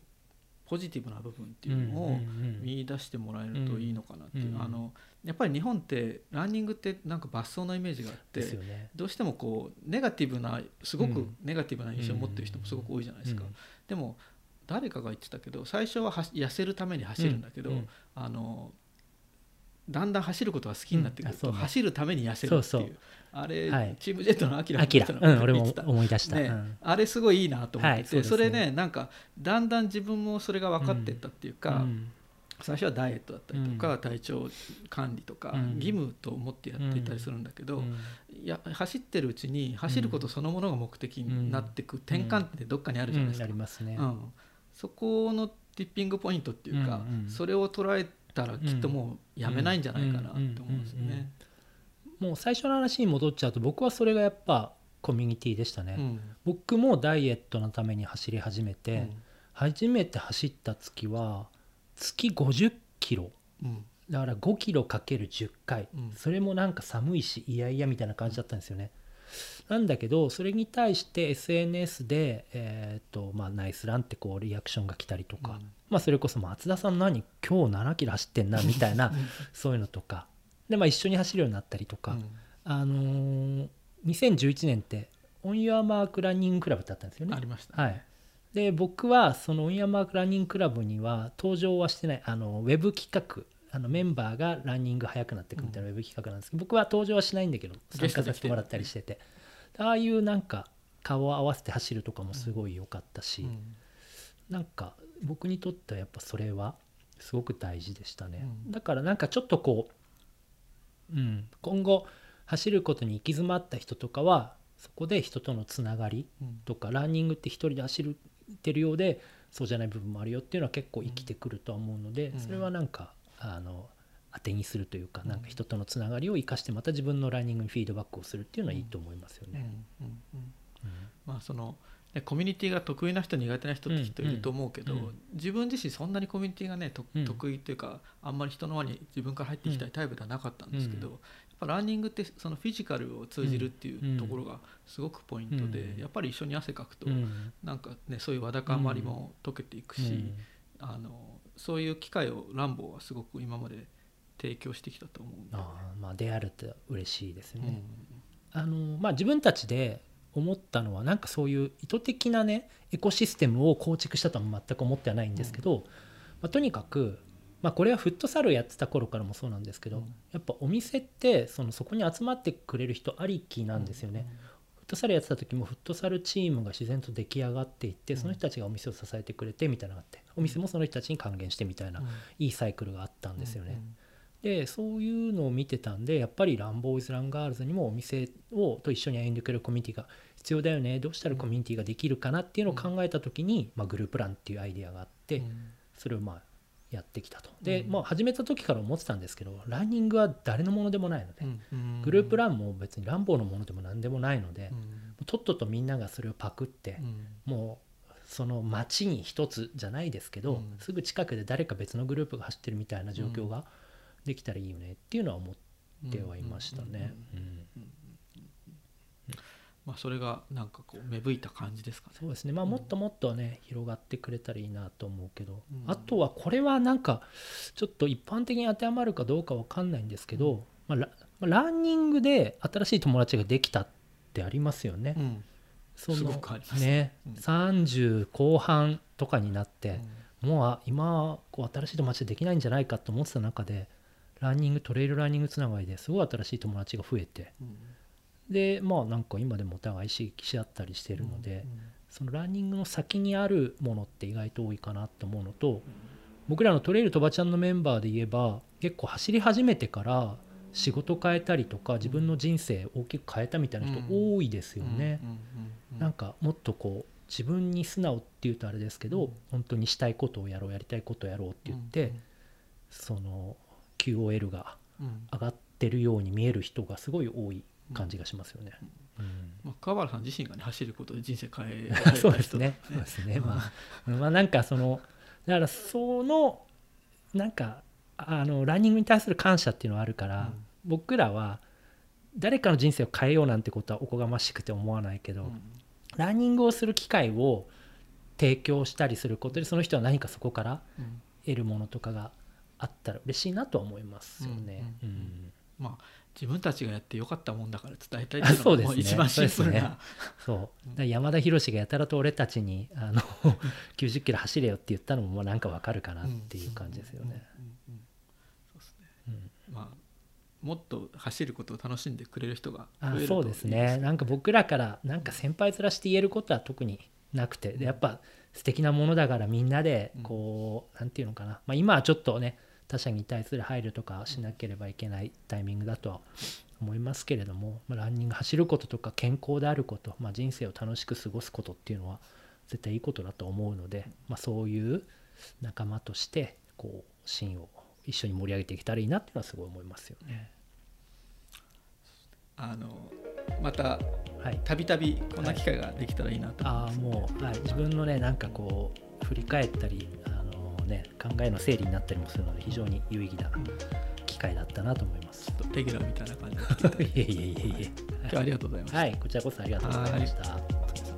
ポジティブな部分っていうのを、見出してもらえるといいのかなっていう、うんあのやっぱり日本ってランニングってなんか罰走のイメージがあって。どうしてもこうネガティブなすごくうん。ネガティブな印象を持ってる人もすごく多いじゃないですか、うん。でも誰かが言ってたけど最初はは痩せるために走るんだけど、うん。あのだんだん走ることが好きになってくると、うん走るために痩せるっていう。そうあれ、はい。チームジェットのアキラアキラ、うん、俺も思い出した。ねうん。あれすごいいいなと思ってて、はいそね。それねなんかだんだん自分もそれが分かっていったっていうか、うん。最初はダイエットだったりとか、体調管理とか、うん。義務と思ってやっていたりするんだけど、うん。いや走ってるうちに走ることそのものが目的になってく転換点ってどっかにあるじゃないですか、うん。ありますね。うん。そこのティッピングポイントっていうか、それを捉えたらきっともうやめないんじゃないかなって思うんですよね。もう最初の話に戻っちゃうと僕はそれがやっぱコミュニティでしたね。うん。僕もダイエットのために走り始めて、うん。初めて走った月は月50キロ。うん。だから5キロかける10回、うん。それもなんか寒いしいやいやみたいな感じだったんですよね。なんだけどそれに対して SNS で、えーとまあ、ナイスランってこうリアクションが来たりとか、まあ、それこそ松田さん何今日7キロ走ってんなみたいなそういうのとか。で、まあ、一緒に走るようになったりとか、うん。あのー2011年ってオン・ユア・マーク・ランニング・クラブってあったんですよね。あ。りました、はい、で僕はそのオン・ユア・マーク・ランニング・クラブには登場はしてないあのウェブ企画あのメンバーがランニング速くなっていくみたいなウェブ企画なんですけど、僕は登場はしないんだけど参加させてもらったりしてて。ああいうなんか顔を合わせて走るとかもすごい良かったし、うん。なんか僕にとってはやっぱそれはすごく大事でしたね、うん。だからなんかちょっとこう、うん、今後走ることに行き詰まった人とかはそこで人とのつながりうん。とかランニングって一人で走ってるようでそうじゃない部分もあるよっていうのは結構生きてくるとは思うので、うん。それはなんかあの当てにするというか、うん。なんか人とのつながりを生かしてまた自分のランニングにフィードバックをするっていうのはいいと思いますようん。ね。うん。うん。うん。まあそのねコミュニティが得意な人苦手な人って人いると思うけど、うんうん。自分自身そんなにコミュニティがねとうん。得意というかあんまり人の輪に自分から入っていきたいタイプではなかったんですけど、うん。やっぱランニングってそのフィジカルを通じるっていうところがすごくポイントで、うん。やっぱり一緒に汗かくと、うん。なんかねそういうわだかまりも解けていくし、うん。あのそういう機会をランボーはすごく今まで提供してきたと思うあーまあであると嬉しいですうん。ね。あのまあ、自分たちで思ったのはなんかそういう意図的なねエコシステムを構築したとは全く思ってはないんですけど、まあ、とにかく、まあ、これはフットサルをやってた頃からもそうなんですけど、うん。やっぱお店ってそのそこに集まってくれる人ありきなんですよね。フットサルやってた時もフットサルチームが自然と出来上がっていってうん。その人たちがお店を支えてくれてみたいなのがあってお店もその人たちに還元してみたいな、いいサイクルがあったんですよね。でそういうのを見てたんでやっぱりランボーイズ・ランガールズにもお店をと一緒に歩んでくれるコミュニティが必要だよね。どうしたらコミュニティができるかなっていうのを考えた時に、まあ、グループランっていうアイデアがあって、うん。それをまあやってきたと。で、うん。まあ、始めた時から思ってたんですけどランニングは誰のものでもないので、うん。グループランも別にランボーのものでも何でもないので、うん。とっととみんながそれをパクってう、ん。もうその街に一つじゃないですけど、うん。すぐ近くで誰か別のグループが走ってるみたいな状況ができたらいいよねっていうのは思ってはいましたね。まあ、それがなん。かこう芽吹いた感じですかね。そうですねまあもっともっとね広がってくれたらいいなと思うけど、うん。あとはこれはなん。かちょっと一般的に当てはまるかどうかわかん。ないん。ですけど、まあ、ラまあランニングで新しい友達ができたってありますよね。うん。そのすごくありますねうん。30後半とかになって、うん。もうあ今こう新しい友達できないん。じゃないかと思ってた中でランニングトレイルランニングつながりですごい新しい友達が増えて。うん。でまあなんか今でもお互い刺激し合ったりしてるので、そのランニングの先にあるものって意外と多いかなと思うのと僕らのトレイルとばちゃんのメンバーで言えば結構走り始めてから仕事変えたりとか自分の人生大きく変えたみたいな人多いですよね。うんうんうんなんかもっとこう自分に素直っていうとあれですけど、うん。本当にしたいことをやろうやりたいことをやろうって言って、その QOL が上がってるように見える人がすごい多い感じがしますよね。うん。まあ、川原さん自身がね走ることで人生変えられた人。そうですね。そうですね。まあ、まあなんかそのだからそのなんかあのランニングに対する感謝っていうのはあるから、うん。僕らは誰かの人生を変えようなんてことはおこがましくて思わないけど、うん。ランニングをする機会を提供したりすることでその人は何かそこからうん。得るものとかがあったら嬉しいなとは思いますよね。うんうんうん。まあ自分たちがやってよかったもんだから伝えたいあっていうのがそうですね。もう一番シンプルな。そう山田博がやたらと俺たちにあの 90キロ走れよって言ったのももうなんかわかるかなっていう感じですよね。もっと走ることを楽しんでくれる人があ増えるとそうですね。なんか僕らからなんか先輩面して言えることは特になくて。でやっぱ素敵なものだからみんなでこう、なんていうのかな、まあ、今はちょっとね他者に対する配慮とかしなければいけないタイミングだとは思いますけれども、まあ、ランニング走ることとか健康であること、まあ、人生を楽しく過ごすことっていうのは絶対いいことだと思うので、まあ、そういう仲間としてこうシーンを一緒に盛り上げていけたらいいなっていうのはすごい思いますよね。あのまたはい。たびたびこんな機会ができたらいいなと思いああます、もう、はい、自分のねなんかこう振り返ったりね、考えの整理になったりもするので非常に有意義な機会だったなと思います。レギュラーみたいな感じで いえいえいえいえ。今日はありがとうございました、はい、こちらこそありがとうございました。